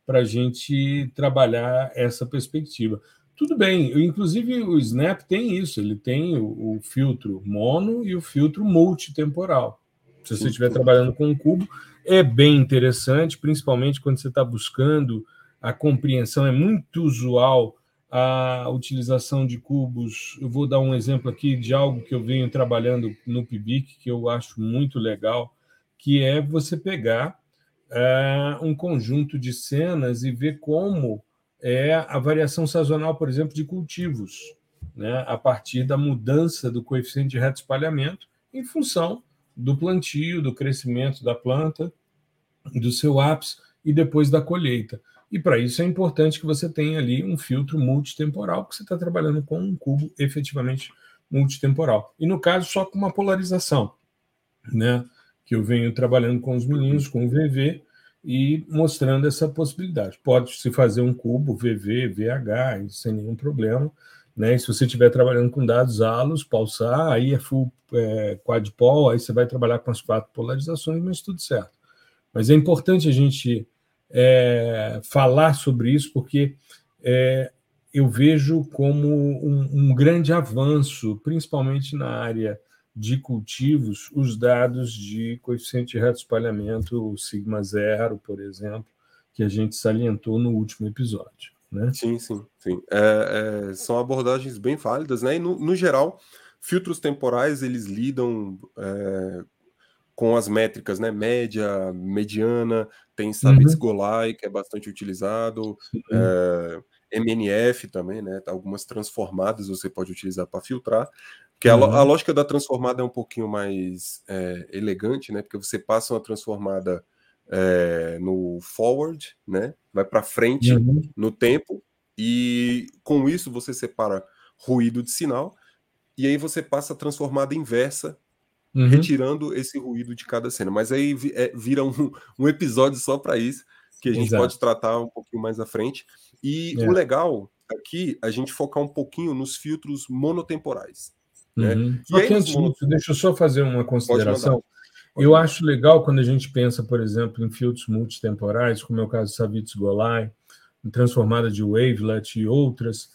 Para a gente trabalhar essa perspectiva. Tudo bem, inclusive o Snap tem isso, ele tem o, o filtro mono e o filtro multitemporal. Se você estiver trabalhando com um cubo, é bem interessante, principalmente quando você está buscando a compreensão. É muito usual a utilização de cubos. Eu vou dar um exemplo aqui de algo que eu venho trabalhando no PIBIC, que eu acho muito legal, que é você pegar é, um conjunto de cenas e ver como é a variação sazonal, por exemplo, de cultivos, né, a partir da mudança do coeficiente de reto espalhamento em função do plantio, do crescimento da planta, do seu ápice, e depois da colheita. E para isso é importante que você tenha ali um filtro multitemporal, porque você está trabalhando com um cubo efetivamente multitemporal. E no caso, só com uma polarização, né? Que eu venho trabalhando com os meninos, com o VV, e mostrando essa possibilidade. Pode-se fazer um cubo VV, VH, sem nenhum problema. Né? E se você estiver trabalhando com dados ALOS, pulsar, aí é full é, quadpol, aí você vai trabalhar com as quatro polarizações, mas tudo certo. Mas é importante a gente é, falar sobre isso, porque é, eu vejo como um, um, grande avanço, principalmente na área de cultivos, os dados de coeficiente de reto espalhamento, o sigma zero, por exemplo, que a gente salientou no último episódio. Né? Sim, sim, sim. É, é, são abordagens bem válidas, né? E no, no geral, filtros temporais eles lidam é, com as métricas, né? Média, mediana, tem Sabitz uhum. Golai, que é bastante utilizado, é, MNF também, né? Algumas transformadas você pode utilizar para filtrar. Que uhum. a, a, lógica da transformada é um pouquinho mais é, elegante, né? Porque você passa uma transformada é, no forward, né? Vai para frente uhum. no tempo e com isso você separa ruído de sinal e aí você passa a transformada inversa uhum. retirando esse ruído de cada cena. Mas aí é, vira um, um, episódio só para isso, que a gente Exato. pode tratar um pouquinho mais à frente. E é. o legal aqui, a gente focar um pouquinho nos filtros monotemporais. Né? Uhum. Só que antes mono... disso, deixa eu só fazer uma consideração. Eu acho legal quando a gente pensa, por exemplo, em filtros multitemporais, como é o caso do Savitz Golai, em transformada de wavelet e outras,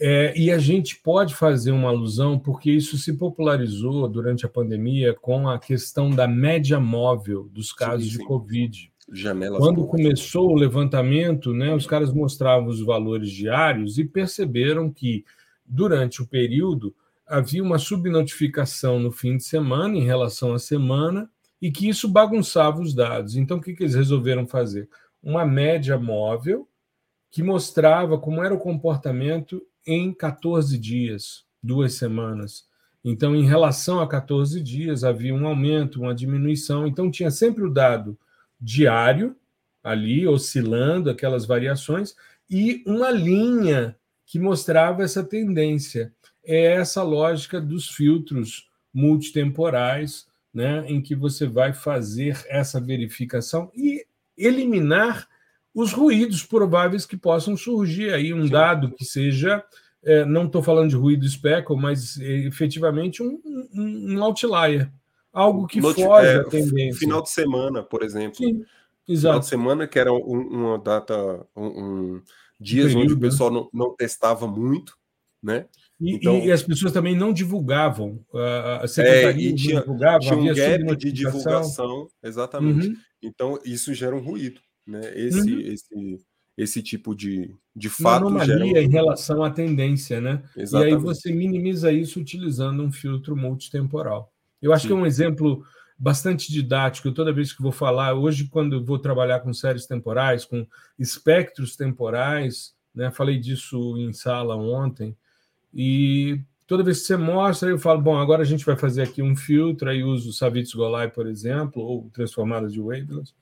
é, e a gente pode fazer uma alusão, porque isso se popularizou durante a pandemia com a questão da média móvel dos casos sim, sim. de Covid. Janelas Quando começou o levantamento, né, os caras mostravam os valores diários e perceberam que, durante o período, havia uma subnotificação no fim de semana em relação à semana e que isso bagunçava os dados. Então, o que, que eles resolveram fazer? Uma média móvel que mostrava como era o comportamento em 14 dias, duas semanas. Então, em relação a 14 dias, havia um aumento, uma diminuição. Então, tinha sempre o dado diário, ali, oscilando aquelas variações, e uma linha que mostrava essa tendência. É essa lógica dos filtros multitemporais, né, em que você vai fazer essa verificação e eliminar os ruídos prováveis que possam surgir aí, um Sim. dado que seja, é, não estou falando de ruído speckle, mas é, efetivamente um, um, um, outlier, algo que Noti foge é, tendência. Final de semana, por exemplo. Sim, exato. Final de semana, que era uma data, um, dias período, onde o pessoal não, não testava muito, né? E, então, e, as pessoas também não divulgavam, a secretaria é, tinha, não divulgava, tinha um gap de divulgação, exatamente. Uhum. Então, isso gera um ruído. Né? Esse, uhum. esse, esse tipo de, de fato. Uma anomalia um... em relação à tendência, né? Exatamente. E aí você minimiza isso utilizando um filtro multitemporal. Eu acho Sim. que é um exemplo bastante didático. Toda vez que vou falar, hoje, quando vou trabalhar com séries temporais, com espectros temporais, né? Falei disso em sala ontem, e toda vez que você mostra, eu falo, bom, agora a gente vai fazer aqui um filtro, aí uso o Savitz Golai, por exemplo, ou transformada de wavelets,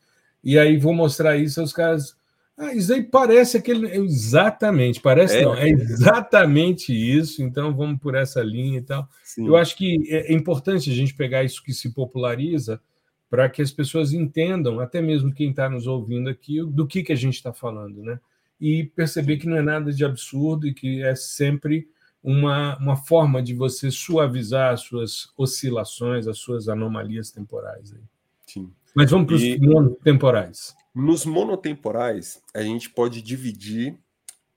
e aí vou mostrar isso aos caras. Ah, isso aí parece aquele. Exatamente, parece é, não, é exatamente isso, então vamos por essa linha e tal. Sim. Eu acho que é, é importante a gente pegar isso que se populariza para que as pessoas entendam, até mesmo quem está nos ouvindo aqui, do que, que a gente está falando, né? E perceber que não é nada de absurdo e que é sempre uma, uma forma de você suavizar as suas oscilações, as suas anomalias temporais. Aí. Sim. Mas vamos para os e... monotemporais. Nos monotemporais, a gente pode dividir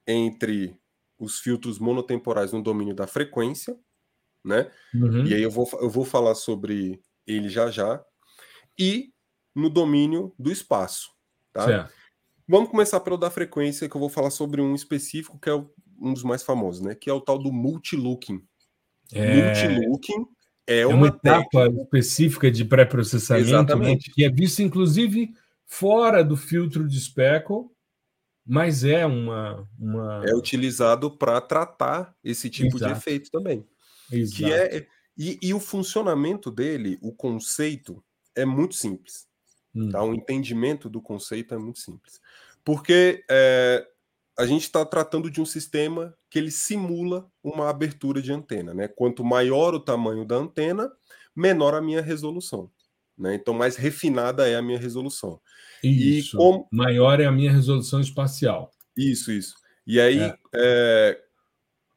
entre os filtros monotemporais no domínio da frequência, né? Uhum. E aí eu vou, eu vou falar sobre ele já já, e no domínio do espaço, tá? Certo. Vamos começar pelo da frequência, que eu vou falar sobre um específico, que é um dos mais famosos, né? Que é o tal do multilooking. É... Multilooking é, é uma, uma etapa técnica... específica de pré-processamento né, que é vista, inclusive, fora do filtro de speckle, mas é uma. uma... É utilizado para tratar esse tipo Exato. de efeito também. Exato. Que é, e, e o funcionamento dele, o conceito, é muito simples. Hum. Tá? O entendimento do conceito é muito simples. Porque é, a gente está tratando de um sistema que ele simula uma abertura de antena. Né? Quanto maior o tamanho da antena, menor a minha resolução. Né? Então, mais refinada é a minha resolução. Isso. E como... Maior é a minha resolução espacial. Isso, isso. E aí, é. É,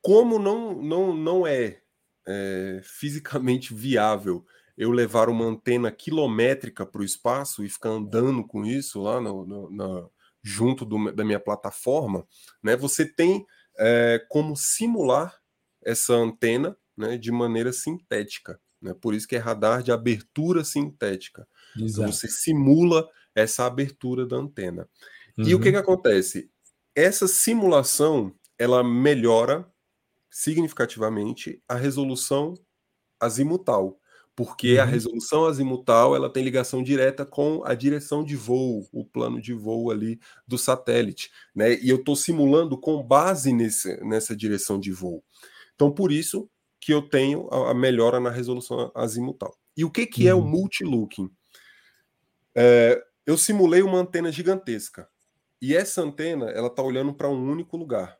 como não, não, não é, é fisicamente viável eu levar uma antena quilométrica para o espaço e ficar andando com isso lá no, no, na, junto do, da minha plataforma, né? Você tem é, como simular essa antena né, de maneira sintética. Né? Por isso que é radar de abertura sintética. Então você simula essa abertura da antena. Uhum. E o que, uhum. que acontece? Essa simulação ela melhora significativamente a resolução azimutal, porque uhum. a resolução azimutal ela tem ligação direta com a direção de voo, o plano de voo ali do satélite, né? E eu estou simulando com base nesse, nessa direção de voo. Então, por isso que eu tenho a, melhora na resolução azimutal. E o que, que uhum. é o uhum. multilooking? É, eu simulei uma antena gigantesca. E essa antena, ela está olhando para um único lugar.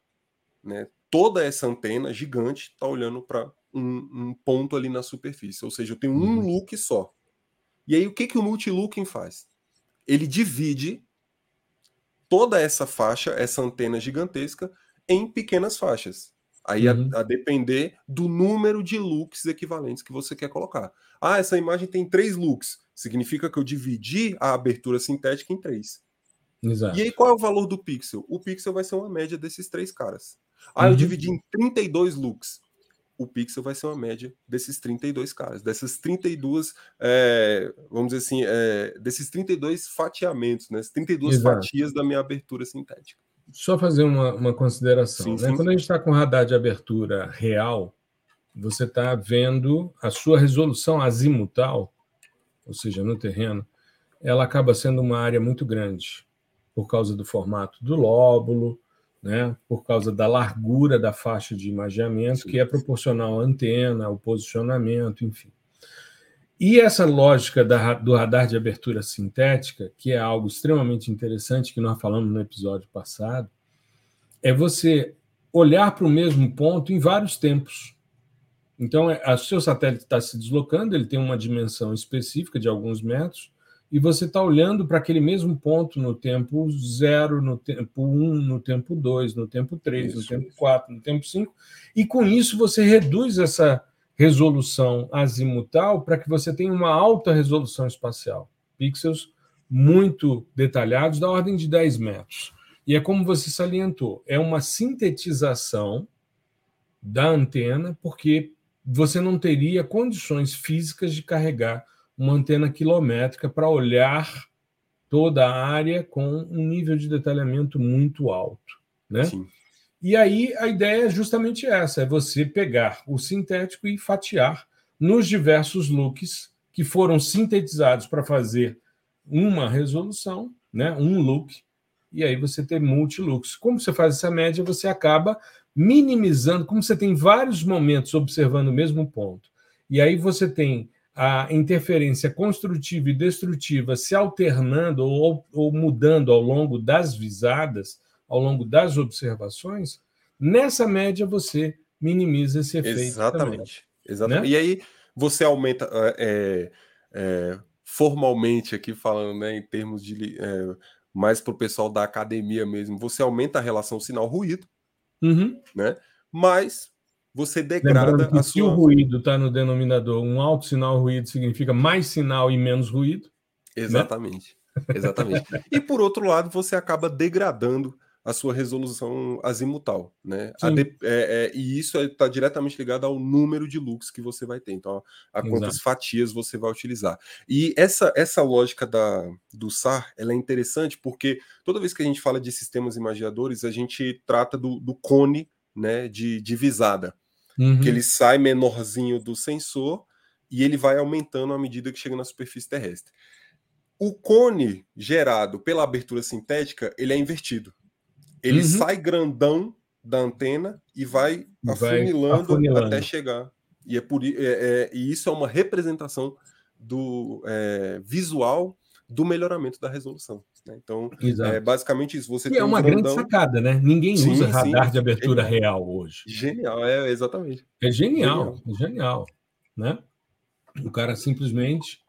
Né? Toda essa antena gigante está olhando para um, um, ponto ali na superfície. Ou seja, eu tenho um uhum. look só. E aí, o que, que o multilooking faz? Ele divide toda essa faixa, essa antena gigantesca, em pequenas faixas. Aí uhum. a, a, depender do número de looks equivalentes que você quer colocar. Ah, essa imagem tem três looks. Significa que eu dividi a abertura sintética em três. Exato. E aí, qual é o valor do pixel? O pixel vai ser uma média desses três caras. Ah, uhum. eu dividi em 32 looks. O pixel vai ser uma média desses 32 caras, dessas 32, é, vamos dizer assim, é, desses 32 fatiamentos, né? 32 Exato. fatias da minha abertura sintética. Só fazer uma, uma consideração. Sim, né? sim. Quando a gente está com radar de abertura real, você está vendo a sua resolução azimutal, ou seja, no terreno, ela acaba sendo uma área muito grande, por causa do formato do lóbulo, né? por causa da largura da faixa de imageamento, que é proporcional à antena, ao posicionamento, enfim. E essa lógica da, do radar de abertura sintética, que é algo extremamente interessante que nós falamos no episódio passado, é você olhar para o mesmo ponto em vários tempos. Então, é, o seu satélite está se deslocando, ele tem uma dimensão específica de alguns metros, e você está olhando para aquele mesmo ponto no tempo zero, no tempo 1, um, no tempo 2, no tempo 3, no tempo 4, no tempo 5, e com isso você reduz essa resolução azimutal para que você tenha uma alta resolução espacial. Pixels muito detalhados, da ordem de 10 metros. E é como você salientou, é uma sintetização da antena, porque você não teria condições físicas de carregar uma antena quilométrica para olhar toda a área com um nível de detalhamento muito alto. Né? Sim. E aí a ideia é justamente essa: é você pegar o sintético e fatiar nos diversos looks que foram sintetizados para fazer uma resolução, né, um look, e aí você tem multilooks. Como você faz essa média, você acaba minimizando, como você tem vários momentos observando o mesmo ponto, e aí você tem a interferência construtiva e destrutiva se alternando ou, ou mudando ao longo das visadas, ao longo das observações, nessa média você minimiza esse efeito. Exatamente. Também, exatamente. Né? E aí você aumenta é, é, formalmente aqui falando, né, em termos de é, mais para o pessoal da academia mesmo, você aumenta a relação sinal-ruído, uhum. né? Mas você degrada a sua. Se o ruído está no denominador, um alto sinal ruído significa mais sinal e menos ruído. Né? Exatamente. Né? Exatamente. e por outro lado, você acaba degradando a sua resolução azimutal, né? De, é, é, e isso está diretamente ligado ao número de looks que você vai ter. Então, a, a quantas fatias você vai utilizar. E essa, essa lógica da, do SAR ela é interessante porque toda vez que a gente fala de sistemas imaginadores, a gente trata do, do cone né, de, de visada, uhum. que ele sai menorzinho do sensor e ele vai aumentando à medida que chega na superfície terrestre. O cone gerado pela abertura sintética, ele é invertido. Ele uhum. sai grandão da antena e vai, vai afunilando, afunilando, até chegar. E, é por, é, é, e isso é uma representação do é, visual do melhoramento da resolução. Né? Então, é basicamente isso. Você e é uma um grande sacada, né? Ninguém sim, usa radar sim, de abertura genial. real hoje. Genial, é exatamente. É genial, genial. é genial, né? O cara simplesmente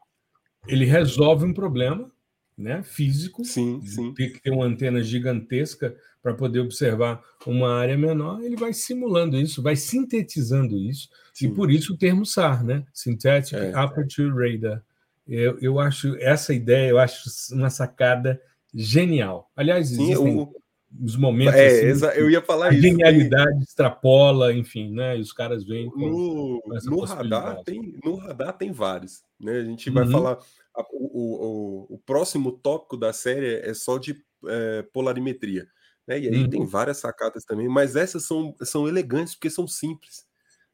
ele resolve um problema, né? Físico. Sim, sim. Tem que ter uma antena gigantesca para poder observar uma área menor. Ele vai simulando isso, vai sintetizando isso. Sim. E por isso o termo SAR, né? Synthetic é. Aperture Radar eu, eu acho essa ideia, eu acho uma sacada genial. Aliás, Sim, existem o... os momentos. É, assim, eu ia falar a isso. genialidade extrapola, enfim, né? E os caras vêm com. No, com no radar tem, no radar tem vários. Né? A gente vai uhum. falar. A, o, o, o, próximo tópico da série é só de é, polarimetria. Né? E aí uhum. tem várias sacadas também, mas essas são, são elegantes porque são simples.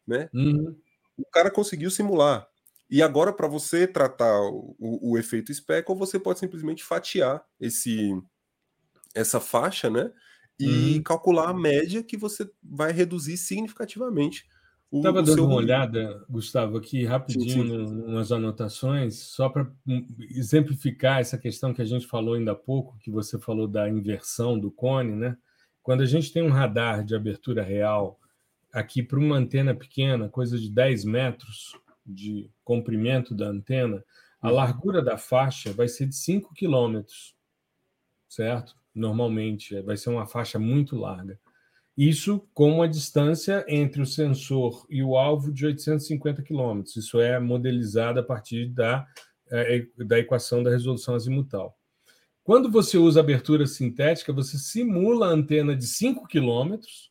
Né? Uhum. O cara conseguiu simular. E agora, para você tratar o, o, efeito speckle, você pode simplesmente fatiar esse, essa faixa, né? E uhum. calcular a média que você vai reduzir significativamente. Estava dando seu... uma olhada, Gustavo, aqui rapidinho sim, sim. nas anotações, só para exemplificar essa questão que a gente falou ainda há pouco, que você falou da inversão do cone, né? Quando a gente tem um radar de abertura real aqui para uma antena pequena, coisa de 10 metros, de comprimento da antena, a uhum. largura da faixa vai ser de 5 quilômetros, certo? Normalmente, vai ser uma faixa muito larga. Isso com uma distância entre o sensor e o alvo de 850 quilômetros. Isso é modelizado a partir da, é, da equação da resolução azimutal. Quando você usa abertura sintética, você simula a antena de 5 quilômetros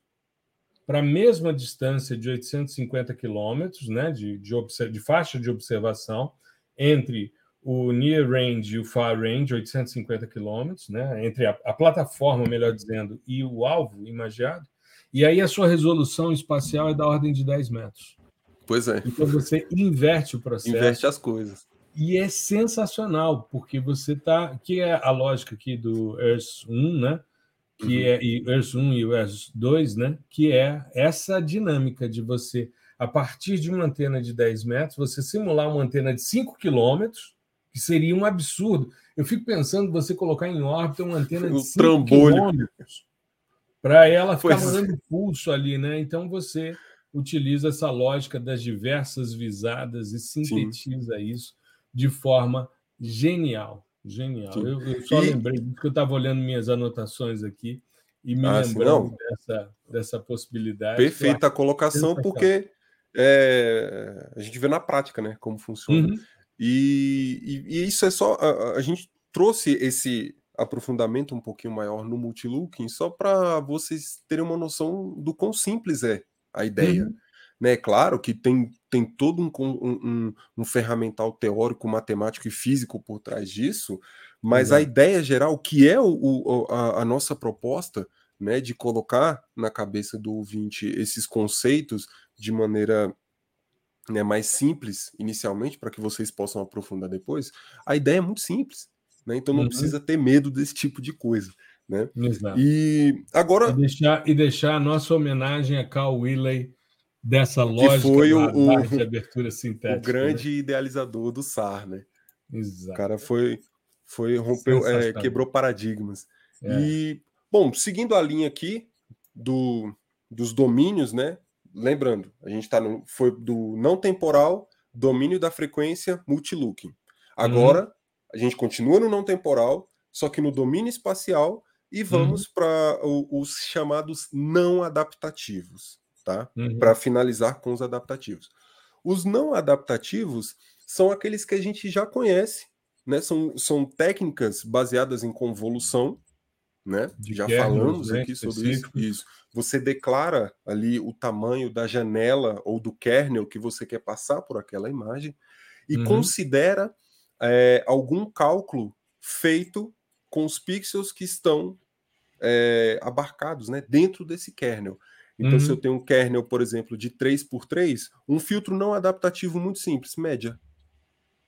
para a mesma distância de 850 quilômetros né, de, de, de, faixa de observação entre o near range e o far range, 850 quilômetros, né, entre a, a, plataforma, melhor dizendo, e o alvo imagiado, e aí a sua resolução espacial é da ordem de 10 metros. Pois é. Então você inverte o processo. Inverte as coisas. E é sensacional, porque você está. Que é a lógica aqui do Earth 1, né? Que uhum. é e ERS 1 e o ERS 2, né? Que é essa dinâmica de você, a partir de uma antena de 10 metros, você simular uma antena de 5 quilômetros, que seria um absurdo. Eu fico pensando você colocar em órbita uma antena de 5 quilômetros para ela ficar pois mandando é. pulso ali, né? Então você utiliza essa lógica das diversas visadas e sintetiza Sim. isso de forma genial. Genial. Eu, eu, só e... lembrei disso que eu estava olhando minhas anotações aqui e me ah, lembrando dessa, dessa possibilidade. Perfeita a colocação, porque é, a gente vê na prática né, como funciona. Uhum. E, e, e, isso é só. A, a, gente trouxe esse aprofundamento um pouquinho maior no multilooking só para vocês terem uma noção do quão simples é a ideia. Uhum. Né? Claro que tem, tem todo um, um, um ferramental teórico, matemático e físico por trás disso, mas a ideia geral, que é o, o a, a, nossa proposta, né, de colocar na cabeça do ouvinte esses conceitos de maneira né, mais simples inicialmente, para que vocês possam aprofundar depois, a ideia é muito simples. Né? Então não uhum. precisa ter medo desse tipo de coisa. Né? Exato. E agora. E deixar, e deixar a nossa homenagem a Carl Willey dessa lógica que foi o, o, de abertura sintética. O grande né? idealizador do SAR, né? Exato. O cara foi, foi rompeu, é, quebrou paradigmas. É. E, bom, seguindo a linha aqui do, dos domínios, né? Lembrando, a gente tá no, foi do não temporal, domínio da frequência, multilooking. Agora, uhum. a gente continua no não temporal, só que no domínio espacial, e vamos uhum. para os chamados não adaptativos tá? Uhum. Para finalizar com os adaptativos. Os não adaptativos são aqueles que a gente já conhece, né? São, são técnicas baseadas em convolução, né? De já falamos né? aqui sobre isso. isso. Você declara ali o tamanho da janela ou do kernel que você quer passar por aquela imagem e uhum. considera é, algum cálculo feito com os pixels que estão é, abarcados né, dentro desse kernel. Então, uhum. se eu tenho um kernel, por exemplo, de 3 por 3 um filtro não adaptativo muito simples, média.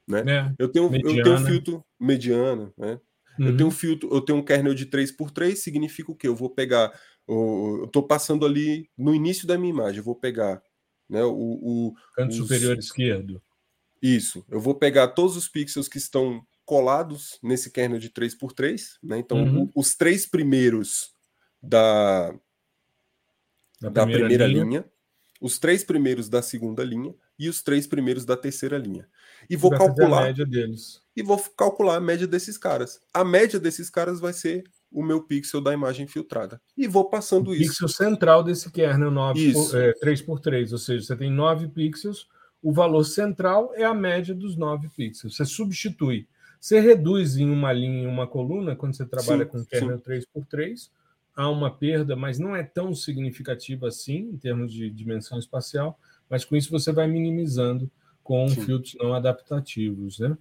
Né? É, eu, tenho, eu tenho um filtro mediano, né? Uhum. Eu tenho um filtro, eu tenho um kernel de 3 por 3 significa o quê? Eu vou pegar, eu estou passando ali no início da minha imagem, eu vou pegar né, o, o canto os, superior esquerdo. Isso, eu vou pegar todos os pixels que estão colados nesse kernel de 3x3, né? Então, uhum. o, os três primeiros da, da, da primeira, primeira linha. linha. os três primeiros da segunda linha e os três primeiros da terceira linha. E vou calcular a média deles. E vou calcular a média desses caras. A média desses caras vai ser o meu pixel da imagem filtrada. E vou passando o isso. Pixel central desse kernel 9 por, é, 3x3, ou seja, você tem 9 pixels, o valor central é a média dos 9 pixels. Você substitui. Você reduz em uma linha, em uma coluna, quando você trabalha sim, com kernel sim. 3x3, há uma perda, mas não é tão significativa assim, em termos de dimensão espacial, mas com isso você vai minimizando com sim. filtros não adaptativos, né?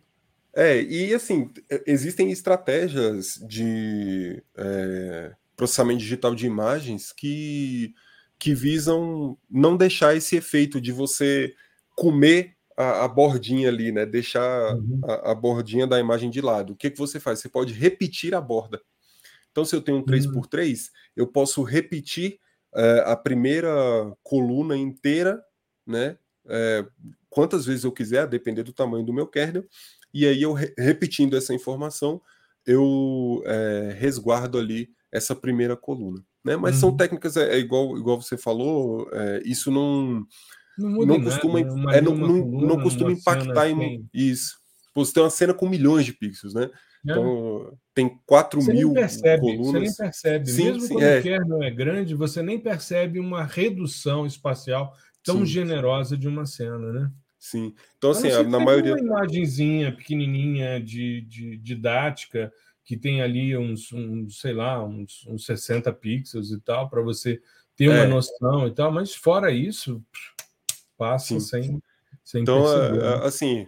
É, e assim, existem estratégias de é, processamento digital de imagens que, que visam não deixar esse efeito de você comer a, a bordinha ali, né? Deixar uhum. a, a, bordinha da imagem de lado. O que, que você faz? Você pode repetir a borda. Então, se eu tenho um 3x3, uhum. eu posso repetir é, a primeira coluna inteira, né? É, quantas vezes eu quiser, a depender do tamanho do meu kernel, e aí eu repetindo essa informação, eu é, resguardo ali essa primeira coluna. Né? Mas uhum. são técnicas, é, é, igual, igual você falou, isso não. Não, não costuma, nada, é, não, coluna, não costuma impactar em isso. Você tem uma cena com milhões de pixels, né? É. Então, tem 4 você mil percebe, colunas. Você nem percebe. Sim, Mesmo sim, quando é. o kernel é grande, você nem percebe uma redução espacial tão sim. generosa de uma cena, né? Sim. Então, assim, na maioria. Uma imagenzinha pequenininha de, de didática que tem ali uns, uns sei lá, uns, uns 60 pixels e tal, para você ter uma é. noção e tal, mas fora isso, passa Sim. sem, sem Então, perceber, né? assim,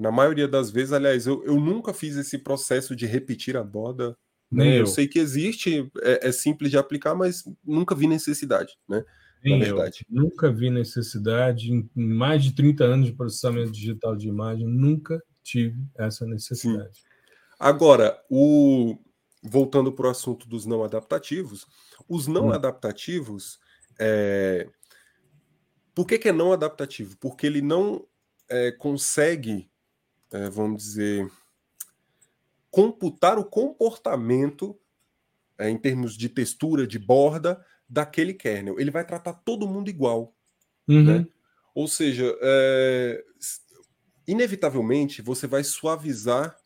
na maioria das vezes, aliás, eu, eu nunca fiz esse processo de repetir a borda. Né? Eu. eu. sei que existe, é, é simples de aplicar, mas nunca vi necessidade, né? Nem na verdade. Eu. Nunca vi necessidade, em mais de 30 anos de processamento digital de imagem, nunca tive essa necessidade. Sim. Agora, o... voltando para o assunto dos não adaptativos, os não hum. adaptativos. É... Por que, que, é não adaptativo? Porque ele não é, consegue, é, vamos dizer, computar o comportamento é, em termos de textura, de borda, daquele kernel. Ele vai tratar todo mundo igual. Uhum. Né? Ou seja, é, inevitavelmente você vai suavizar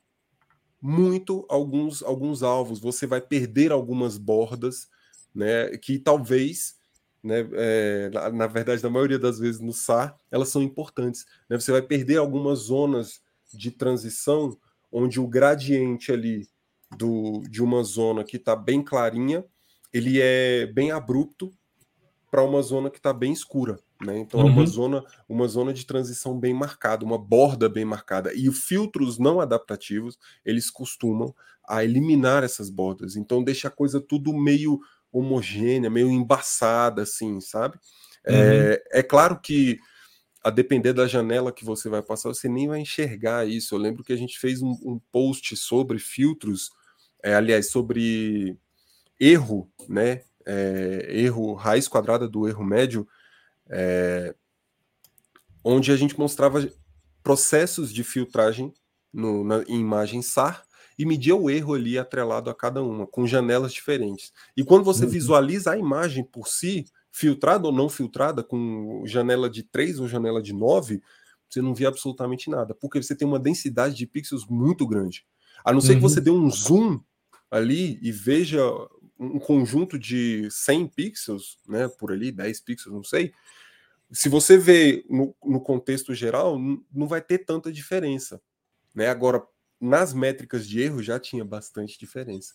muito alguns, alguns alvos, você vai perder algumas bordas, né, que talvez, né, é, na, na, verdade, na maioria das vezes no SAR, elas são importantes. Né? Você vai perder algumas zonas de transição onde o gradiente ali do, de uma zona que está bem clarinha ele é bem abrupto para uma zona que está bem escura. Né? Então uhum. é uma uhum. zona, uma zona de transição bem marcada, uma borda bem marcada. E os filtros não adaptativos, eles costumam a eliminar essas bordas. Então deixa a coisa tudo meio homogênea, meio embaçada, assim, sabe? É, uhum. É, é claro que a depender da janela que você vai passar, você nem vai enxergar isso. Eu lembro que a gente fez um, um post sobre filtros, é, aliás, sobre erro, né? É, erro raiz quadrada do erro médio, é, onde a gente mostrava processos de filtragem no, na, em imagem SAR e media o erro ali atrelado a cada uma, com janelas diferentes. E quando você uhum. visualiza a imagem por si, filtrada ou não filtrada, com janela de 3 ou janela de 9, você não vê absolutamente nada, porque você tem uma densidade de pixels muito grande. A não ser uhum. que você dê um zoom ali e veja um conjunto de 100 pixels, né, por ali, 10 pixels, não sei, se você vê no, no contexto geral, não vai ter tanta diferença. Né? Agora, nas métricas de erro já tinha bastante diferença.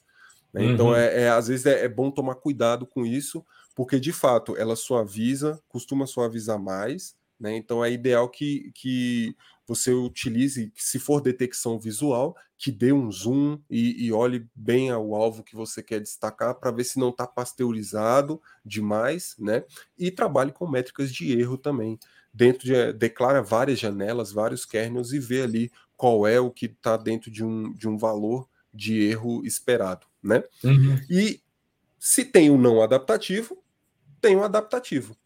Né? Então, uhum. Então, é, é, às vezes é, é, bom tomar cuidado com isso, porque de fato ela suaviza, costuma suavizar mais. Né? Então, é ideal que, que você utilize, se for detecção visual, que dê um zoom e, e olhe bem ao alvo que você quer destacar para ver se não está pasteurizado demais, né? E trabalhe com métricas de erro também. Dentro de declara várias janelas, vários kernels e vê ali qual é o que está dentro de um, de um valor de erro esperado, né? Uhum. E se tem o um não adaptativo, tem o um adaptativo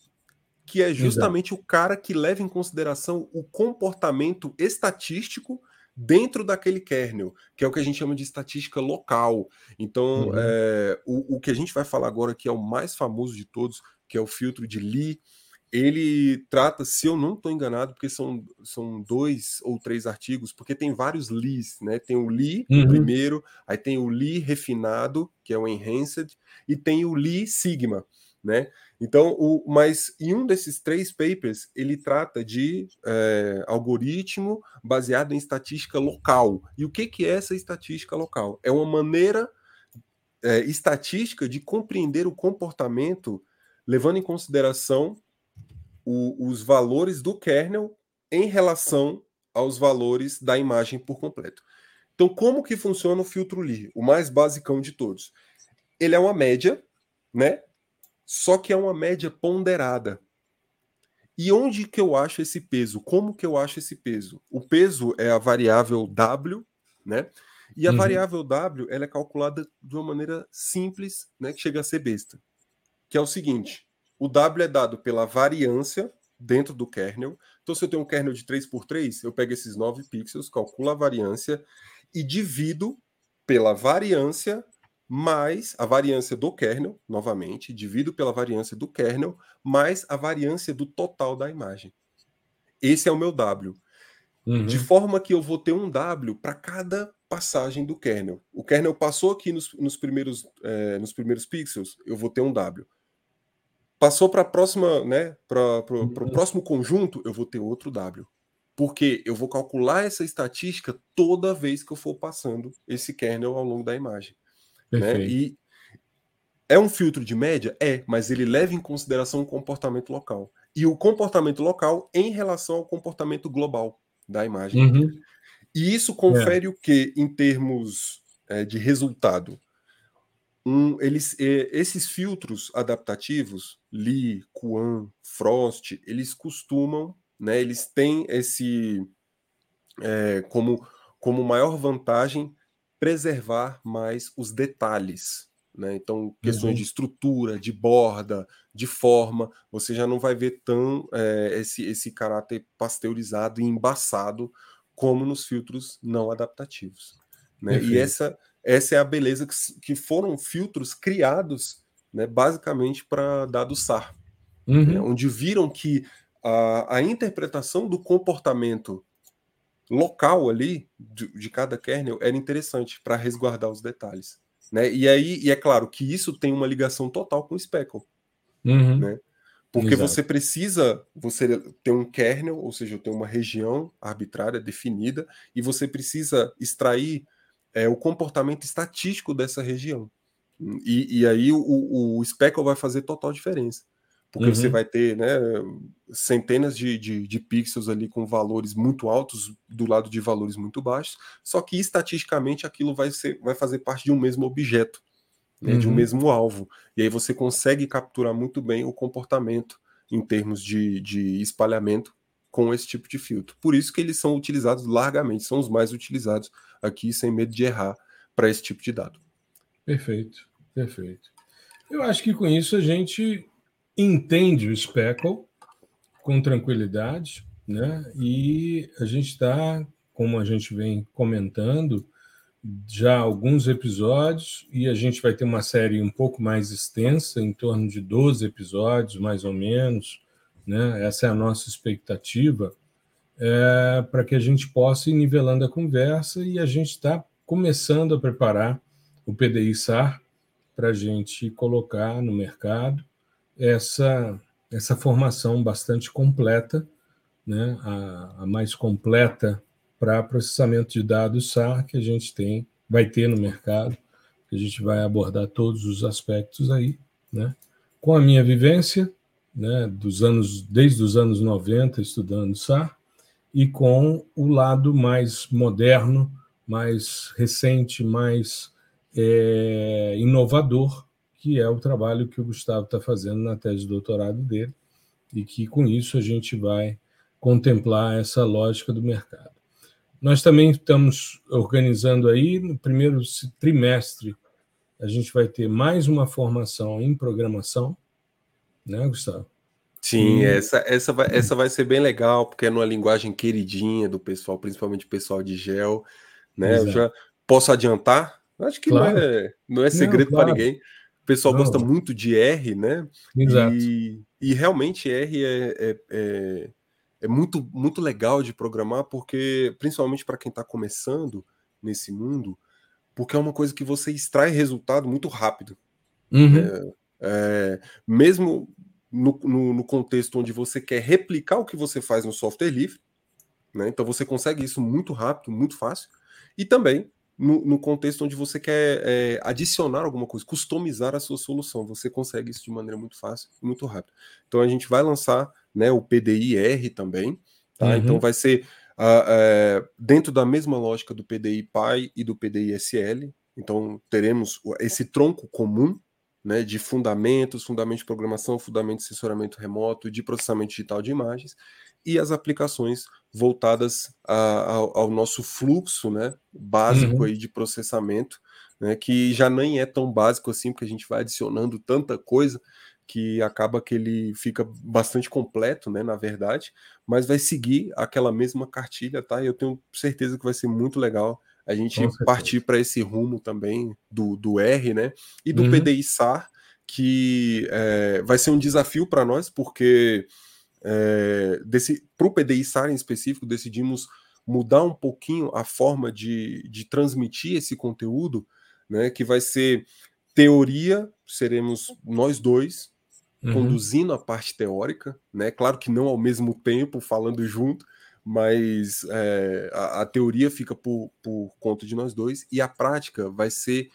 que é justamente Exato. o cara que leva em consideração o comportamento estatístico dentro daquele kernel, que é o que a gente chama de estatística local. Então, uhum. é, o, o que a gente vai falar agora, que é o mais famoso de todos, que é o filtro de Lee, ele trata, se eu não estou enganado, porque são, são dois ou três artigos, porque tem vários Lees, né? Tem o Lee, uhum. o primeiro, aí tem o Lee refinado, que é o Enhanced, e tem o Lee Sigma, né? Então, o, mas em um desses três papers, ele trata de é, algoritmo baseado em estatística local. E o que, que é essa estatística local? É uma maneira é, estatística de compreender o comportamento levando em consideração o, os valores do kernel em relação aos valores da imagem por completo. Então, como que funciona o filtro Lee? O mais basicão de todos. Ele é uma média, né? Só que é uma média ponderada. E onde que eu acho esse peso? Como que eu acho esse peso? O peso é a variável W, né? E a uhum. variável W ela é calculada de uma maneira simples, né? Que chega a ser besta. Que é o seguinte: o W é dado pela variância dentro do kernel. Então, se eu tenho um kernel de 3x3, eu pego esses 9 pixels, calculo a variância e divido pela variância mais a variância do kernel, novamente, divido pela variância do kernel, mais a variância do total da imagem. Esse é o meu W. Uhum. De forma que eu vou ter um W para cada passagem do kernel. O kernel passou aqui nos, nos primeiros, é, nos primeiros pixels, eu vou ter um W. Passou para a próxima, né? Para o uhum. próximo conjunto, eu vou ter outro W. Porque eu vou calcular essa estatística toda vez que eu for passando esse kernel ao longo da imagem. Né? E é um filtro de média? É, mas ele leva em consideração o comportamento local. E o comportamento local em relação ao comportamento global da imagem. Uhum. E isso confere é. o que em termos é, de resultado? Um, eles, esses filtros adaptativos, Lee, Kuan, Frost, eles costumam, né, eles têm esse é, como, como maior vantagem preservar mais os detalhes. Né? Então, questões uhum. de estrutura, de borda, de forma, você já não vai ver tão é, esse, esse caráter pasteurizado e embaçado como nos filtros não adaptativos. Né? E essa essa é a beleza que, que foram filtros criados né, basicamente para dados SAR, uhum. né, onde viram que a, a, interpretação do comportamento local ali de, de cada kernel era interessante para resguardar os detalhes. Né? E aí, e é claro que isso tem uma ligação total com o Speckle. Uhum. Né? Porque Exato. você precisa você ter um kernel, ou seja, ter uma região arbitrária definida, e você precisa extrair é, o comportamento estatístico dessa região. E, e aí o, o speckle vai fazer total diferença. Porque uhum. você vai ter né, centenas de, de, de, pixels ali com valores muito altos do lado de valores muito baixos, só que estatisticamente aquilo vai, ser, vai fazer parte de um mesmo objeto, né, uhum. de um uhum. mesmo alvo. E aí você consegue capturar muito bem o comportamento em termos de, de espalhamento com esse tipo de filtro. Por isso que eles são utilizados largamente, são os mais utilizados aqui sem medo de errar para esse tipo de dado. Perfeito, perfeito. Eu acho que com isso a gente entende o Speckle com tranquilidade, né? E a gente está, como a gente vem comentando, já alguns episódios, e a gente vai ter uma série um pouco mais extensa, em torno de 12 episódios, mais ou menos. Né? Essa é a nossa expectativa é, para que a gente possa ir nivelando a conversa e a gente está começando a preparar o PDI SAR para a gente colocar no mercado essa, essa formação bastante completa, né, a, a mais completa para processamento de dados SAR que a gente tem, vai ter no mercado, que a gente vai abordar todos os aspectos aí, né, com a minha vivência, né, dos anos desde os anos 90 estudando SAR, e com o lado mais moderno, mais recente, mais é, inovador, que é o trabalho que o Gustavo está fazendo na tese de doutorado dele, e que com isso a gente vai contemplar essa lógica do mercado. Nós também estamos organizando aí, no primeiro trimestre, a gente vai ter mais uma formação em programação, né, Gustavo? Sim, e... essa, essa, vai, essa vai ser bem legal, porque é numa linguagem queridinha do pessoal, principalmente o pessoal de gel. Né? Eu já posso adiantar? Acho que claro. não, é, não é segredo claro. para ninguém. O pessoal não. gosta muito de R, né? Exato. E, e realmente R é, é, é, é, muito, muito legal de programar, porque, principalmente para quem está começando nesse mundo, porque é uma coisa que você extrai resultado muito rápido. Uhum. É, é, mesmo no, no, no, contexto onde você quer replicar o que você faz no software livre, né? então você consegue isso muito rápido, muito fácil, e também no, no contexto onde você quer é, adicionar alguma coisa, customizar a sua solução, você consegue isso de maneira muito fácil e muito rápida. Então a gente vai lançar né, o PDI-R também, tá? Uhum. então vai ser uh, uh, dentro da mesma lógica do PDI PI e do PDI SL, então teremos esse tronco comum né, de fundamentos, fundamento de programação, fundamento de sensoramento remoto, de processamento digital de imagens, e as aplicações voltadas a, a, ao nosso fluxo né, básico uhum. aí de processamento, né, que já nem é tão básico assim, porque a gente vai adicionando tanta coisa que acaba que ele fica bastante completo, né, na verdade, mas vai seguir aquela mesma cartilha, tá? E eu tenho certeza que vai ser muito legal a gente partir para esse rumo também do, do R, né? E do uhum. PDI SAR, que é, vai ser um desafio para nós, porque é, para o PDI SAR em específico, decidimos mudar um pouquinho a forma de, de transmitir esse conteúdo, né? Que vai ser teoria, seremos nós dois, uhum. conduzindo a parte teórica, né? Claro que não ao mesmo tempo, falando junto, mas é, a, a, teoria fica por, por conta de nós dois e a prática vai ser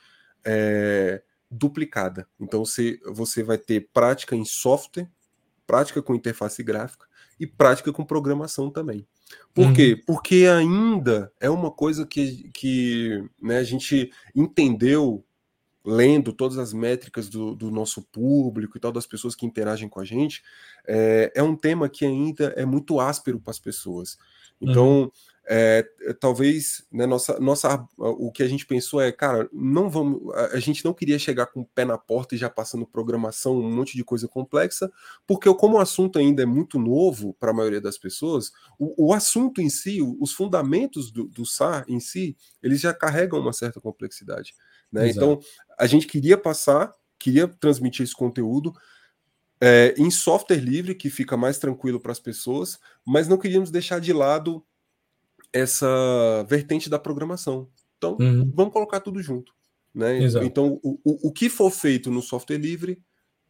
é, duplicada. Então você, você vai ter prática em software, prática com interface gráfica e prática com programação também. Por uhum. quê? Porque ainda é uma coisa que, que né, a gente entendeu lendo todas as métricas do, do, nosso público e tal, das pessoas que interagem com a gente, é, é um tema que ainda é muito áspero para as pessoas. Então, uhum. é, talvez né, nossa, nossa, o que a gente pensou é, cara, não vamos, a gente não queria chegar com o pé na porta e já passando programação, um monte de coisa complexa, porque como o assunto ainda é muito novo para a maioria das pessoas, o, o assunto em si, os fundamentos do, do SAR em si, eles já carregam uma certa complexidade. Né? Então, a gente queria passar, queria transmitir esse conteúdo é, em software livre, que fica mais tranquilo para as pessoas, mas não queríamos deixar de lado essa vertente da programação. Então, uhum. vamos colocar tudo junto. Né? Então, o, o, o, que for feito no software livre,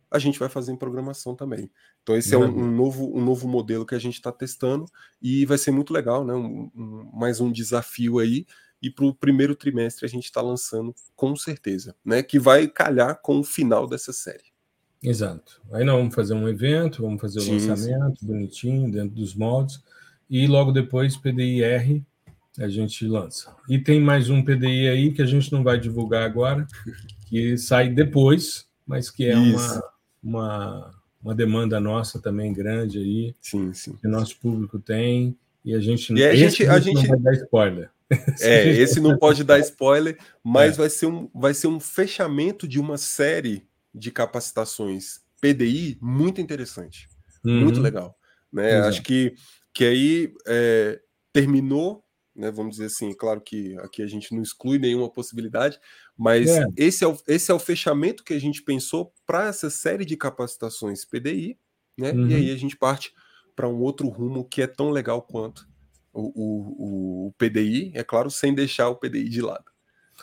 a gente vai fazer em programação também. Então, esse é um, um novo, um novo modelo que a gente está testando e vai ser muito legal, né? Um, um, mais um desafio aí e para o primeiro trimestre a gente está lançando com certeza, né? Que vai calhar com o final dessa série. Exato. Aí nós vamos fazer um evento, vamos fazer o sim, lançamento sim. bonitinho, dentro dos moldes, e logo depois PDI-R a gente lança. E tem mais um PDI aí que a gente não vai divulgar agora, que sai depois, mas que é uma, uma, uma demanda nossa também grande aí, sim, sim. que o nosso público tem, e a gente, e a gente, a gente não vai dar spoiler. É, esse não pode dar spoiler, mas é. vai, ser um, vai ser um fechamento de uma série de capacitações PDI muito interessante, uhum. muito legal. Né? Acho que, que aí é, terminou, né, vamos dizer assim, claro que aqui a gente não exclui nenhuma possibilidade, mas é. Esse, é o, esse é o fechamento que a gente pensou para essa série de capacitações PDI, né? Uhum. E aí a gente parte para um outro rumo que é tão legal quanto o, o, o PDI, é claro, sem deixar o PDI de lado.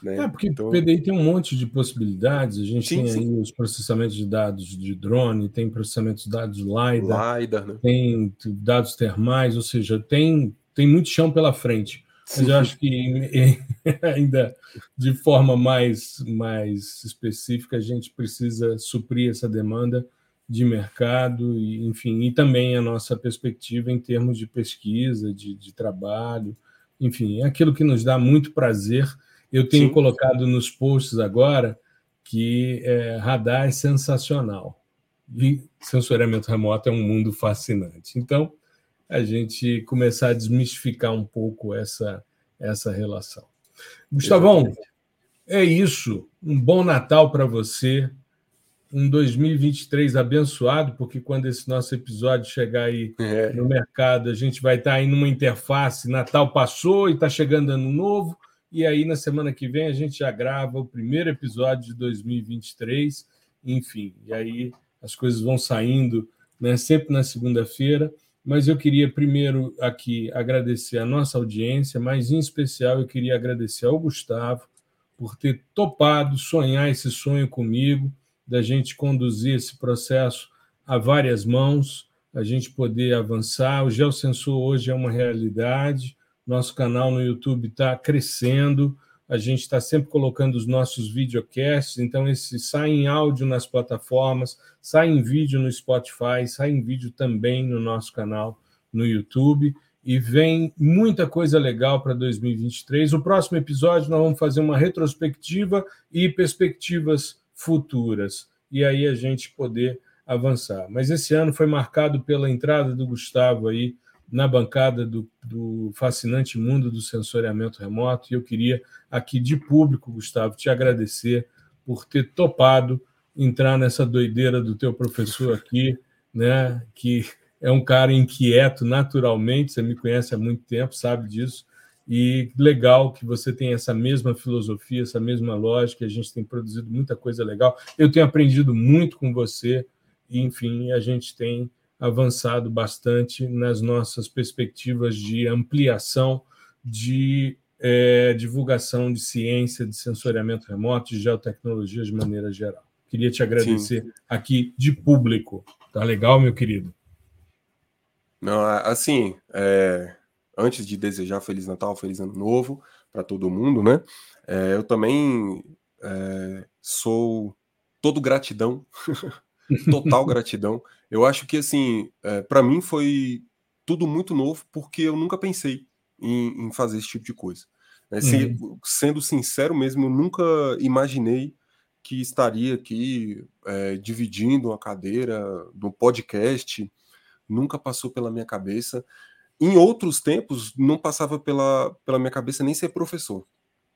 Né? É, porque então... o PDI tem um monte de possibilidades. A gente sim, tem sim. aí os processamentos de dados de drone, tem processamento de dados LiDAR, LiDAR né? tem dados termais, ou seja, tem, tem muito chão pela frente. Mas eu acho que ainda de forma mais, mais específica a gente precisa suprir essa demanda de mercado, e, enfim, e também a nossa perspectiva em termos de pesquisa, de, de trabalho, enfim, é aquilo que nos dá muito prazer. Eu tenho Sim. colocado nos posts agora que é, radar é sensacional e sensoriamento remoto é um mundo fascinante. Então, a gente começar a desmistificar um pouco essa, essa relação. Gustavão, é isso. Um bom Natal para você um 2023 abençoado, porque quando esse nosso episódio chegar aí é. no mercado, a gente vai estar aí numa interface, Natal passou e está chegando ano novo, e aí na semana que vem a gente já grava o primeiro episódio de 2023, enfim, e aí as coisas vão saindo né, sempre na segunda-feira, mas eu queria primeiro aqui agradecer a nossa audiência, mas em especial eu queria agradecer ao Gustavo por ter topado sonhar esse sonho comigo, da gente conduzir esse processo a várias mãos, a gente poder avançar. O geosensor hoje é uma realidade, nosso canal no YouTube está crescendo, a gente está sempre colocando os nossos videocasts, então esse sai em áudio nas plataformas, sai em vídeo no Spotify, sai em vídeo também no nosso canal no YouTube e vem muita coisa legal para 2023. O próximo episódio nós vamos fazer uma retrospectiva e perspectivas futuras, e aí a gente poder avançar. Mas esse ano foi marcado pela entrada do Gustavo aí na bancada do, do fascinante mundo do sensoriamento remoto, e eu queria aqui de público, Gustavo, te agradecer por ter topado entrar nessa doideira do teu professor aqui, né, que é um cara inquieto naturalmente, você me conhece há muito tempo, sabe disso, e legal que você tem essa mesma filosofia, essa mesma lógica. A gente tem produzido muita coisa legal. Eu tenho aprendido muito com você, e, enfim, a gente tem avançado bastante nas nossas perspectivas de ampliação de é, divulgação de ciência, de sensoriamento remoto, de geotecnologia de maneira geral. Queria te agradecer Sim. aqui de público. Tá legal, meu querido? Não, assim, é, antes de desejar Feliz Natal, Feliz Ano Novo para todo mundo, né? É, eu também é, sou todo gratidão, total gratidão. Eu acho que, assim, é, para mim foi tudo muito novo, porque eu nunca pensei em, em fazer esse tipo de coisa. Né? Se, uhum. Sendo sincero mesmo, eu nunca imaginei que estaria aqui é, dividindo uma cadeira no podcast, nunca passou pela minha cabeça. Em outros tempos, não passava pela, pela minha cabeça nem ser professor.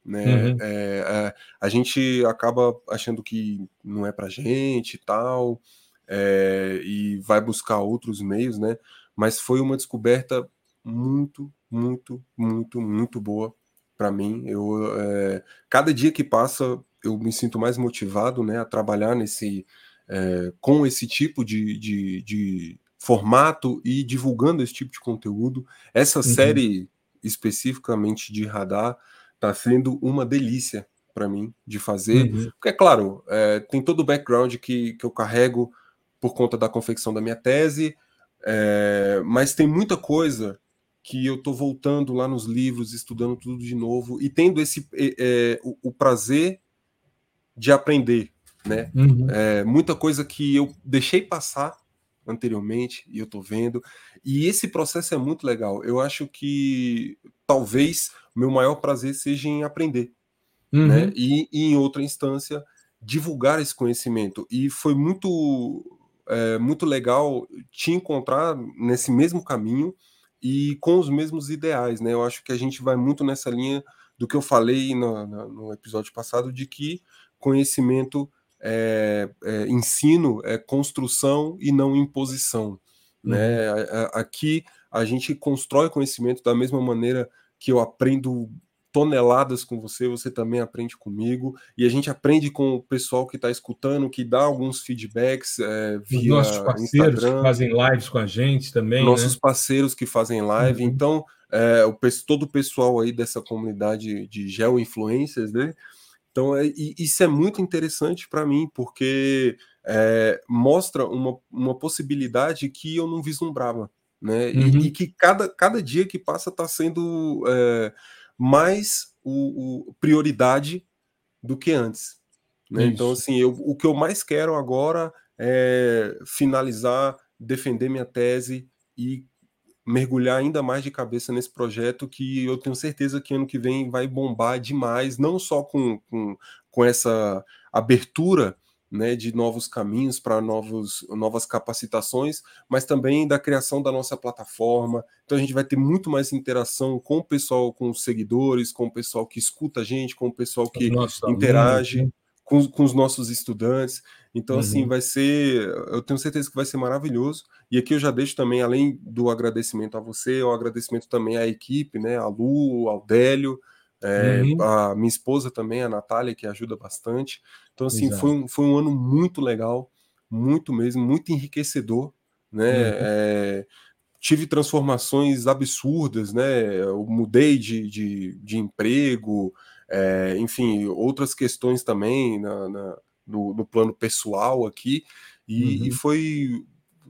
Né? Uhum. É, é, a gente acaba achando que não é para gente e tal, é, e vai buscar outros meios, né? Mas foi uma descoberta muito, muito, muito, muito boa para mim. Eu, é, cada dia que passa, eu me sinto mais motivado, né, a trabalhar nesse, é, com esse tipo de, de, de formato e divulgando esse tipo de conteúdo. Essa uhum. série especificamente de radar está sendo uma delícia para mim de fazer, uhum. porque é claro, é, tem todo o background que, que eu carrego por conta da confecção da minha tese, é, mas tem muita coisa que eu estou voltando lá nos livros, estudando tudo de novo e tendo esse é, o, o, prazer de aprender, né? Uhum. É, muita coisa que eu deixei passar anteriormente e eu estou vendo. E esse processo é muito legal. Eu acho que talvez o meu maior prazer seja em aprender, né? uhum. né? E, e, em outra instância divulgar esse conhecimento. E foi muito é, muito legal te encontrar nesse mesmo caminho e com os mesmos ideais, né? Eu acho que a gente vai muito nessa linha do que eu falei no, no episódio passado de que conhecimento é, é, ensino é construção e não imposição. Né? Uhum. Aqui a gente constrói conhecimento da mesma maneira que eu aprendo toneladas com você, você também aprende comigo, e a gente aprende com o pessoal que está escutando, que dá alguns feedbacks é, via Os nossos parceiros Instagram, que fazem lives com a gente também. Nossos né? parceiros que fazem live. Uhum. Então, é, o, todo o pessoal aí dessa comunidade de geo-influencers, né? Então, é, isso é muito interessante para mim, porque é, mostra uma, uma possibilidade que eu não vislumbrava. Né? Uhum. E, e, que cada, cada dia que passa está sendo é, mais o, o, prioridade do que antes. Né? Então, assim, eu, o que eu mais quero agora é finalizar, defender minha tese e mergulhar ainda mais de cabeça nesse projeto que eu tenho certeza que ano que vem vai bombar demais, não só com, com, com essa abertura né, de novos caminhos para novas capacitações, mas também da criação da nossa plataforma. Então a gente vai ter muito mais interação com o pessoal, com os seguidores, com o pessoal que escuta a gente, com o pessoal que interage. Alunos, né? com, com, os nossos estudantes. Então, assim, uhum. assim, vai ser. Eu tenho certeza que vai ser maravilhoso. E aqui eu já deixo também, além do agradecimento a você, o agradecimento também à equipe, né? A Lu, ao Délio, é, uhum. a minha esposa também, a Natália, que ajuda bastante. Então, assim, foi um, foi um ano muito legal, muito mesmo, muito enriquecedor, né? Uhum. É, tive transformações absurdas, né? Eu mudei de, de, de emprego, é, enfim, outras questões também na, na no, no, plano pessoal aqui, e, uhum. e, foi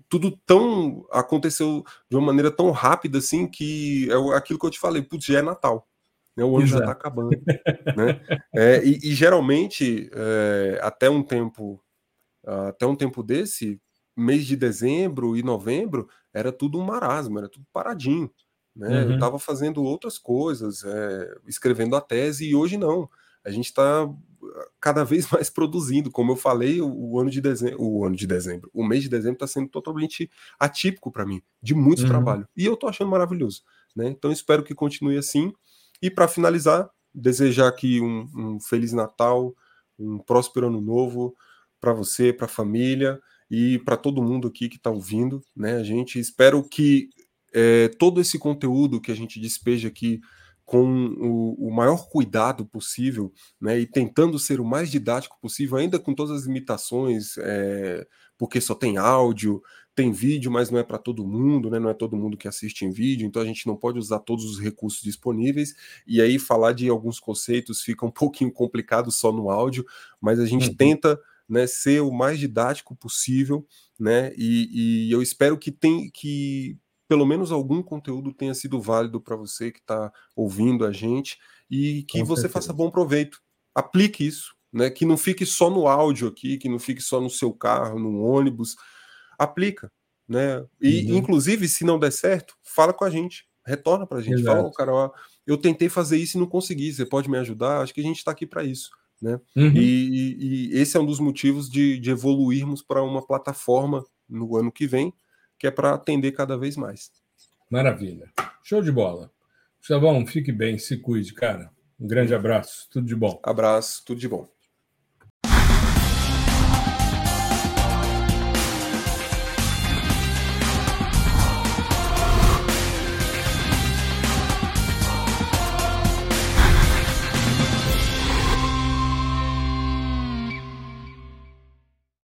tudo tão aconteceu de uma maneira tão rápida assim que é aquilo que eu te falei, putz, já é Natal. Né, o ano Exato. já está acabando. né? É, e, e, geralmente, é, até um tempo, até um tempo desse, mês de dezembro e novembro, era tudo um marasmo, era tudo paradinho. Né? Uhum. Eu estava fazendo outras coisas, é, escrevendo a tese, e hoje não. A gente está cada vez mais produzindo. Como eu falei, o, o, ano de dezembro, o ano de dezembro, o mês de dezembro está sendo totalmente atípico para mim, de muito uhum. trabalho. E eu estou achando maravilhoso. Né? Então espero que continue assim. E para finalizar, desejar aqui um, um Feliz Natal, um próspero ano novo para você, para a família e para todo mundo aqui que está ouvindo, né? A gente espero que é, todo esse conteúdo que a gente despeja aqui com o, o, maior cuidado possível, né, e tentando ser o mais didático possível, ainda com todas as limitações, é, porque só tem áudio, tem vídeo, mas não é para todo mundo, né, não é todo mundo que assiste em vídeo, então a gente não pode usar todos os recursos disponíveis, e aí falar de alguns conceitos fica um pouquinho complicado só no áudio, mas a gente uhum. tenta né, ser o mais didático possível, né, e, e eu espero que, tem, que pelo menos algum conteúdo tenha sido válido para você que está ouvindo a gente e que Com você certeza. faça bom proveito. Aplique isso, né? Que não fique só no áudio aqui, que não fique só no seu carro, no ônibus. Aplica, né? E uhum. inclusive, se não der certo, fala com a gente, retorna para a gente, Exato. fala, oh, cara, ó, eu tentei fazer isso e não consegui. Você pode me ajudar? Acho que a gente está aqui para isso. Né? Uhum. E, e, esse é um dos motivos de, de evoluirmos para uma plataforma no ano que vem, que é para atender cada vez mais. Maravilha. Show de bola. Gustavão, fique bem, se cuide, cara. Um grande abraço, tudo de bom. Abraço, tudo de bom.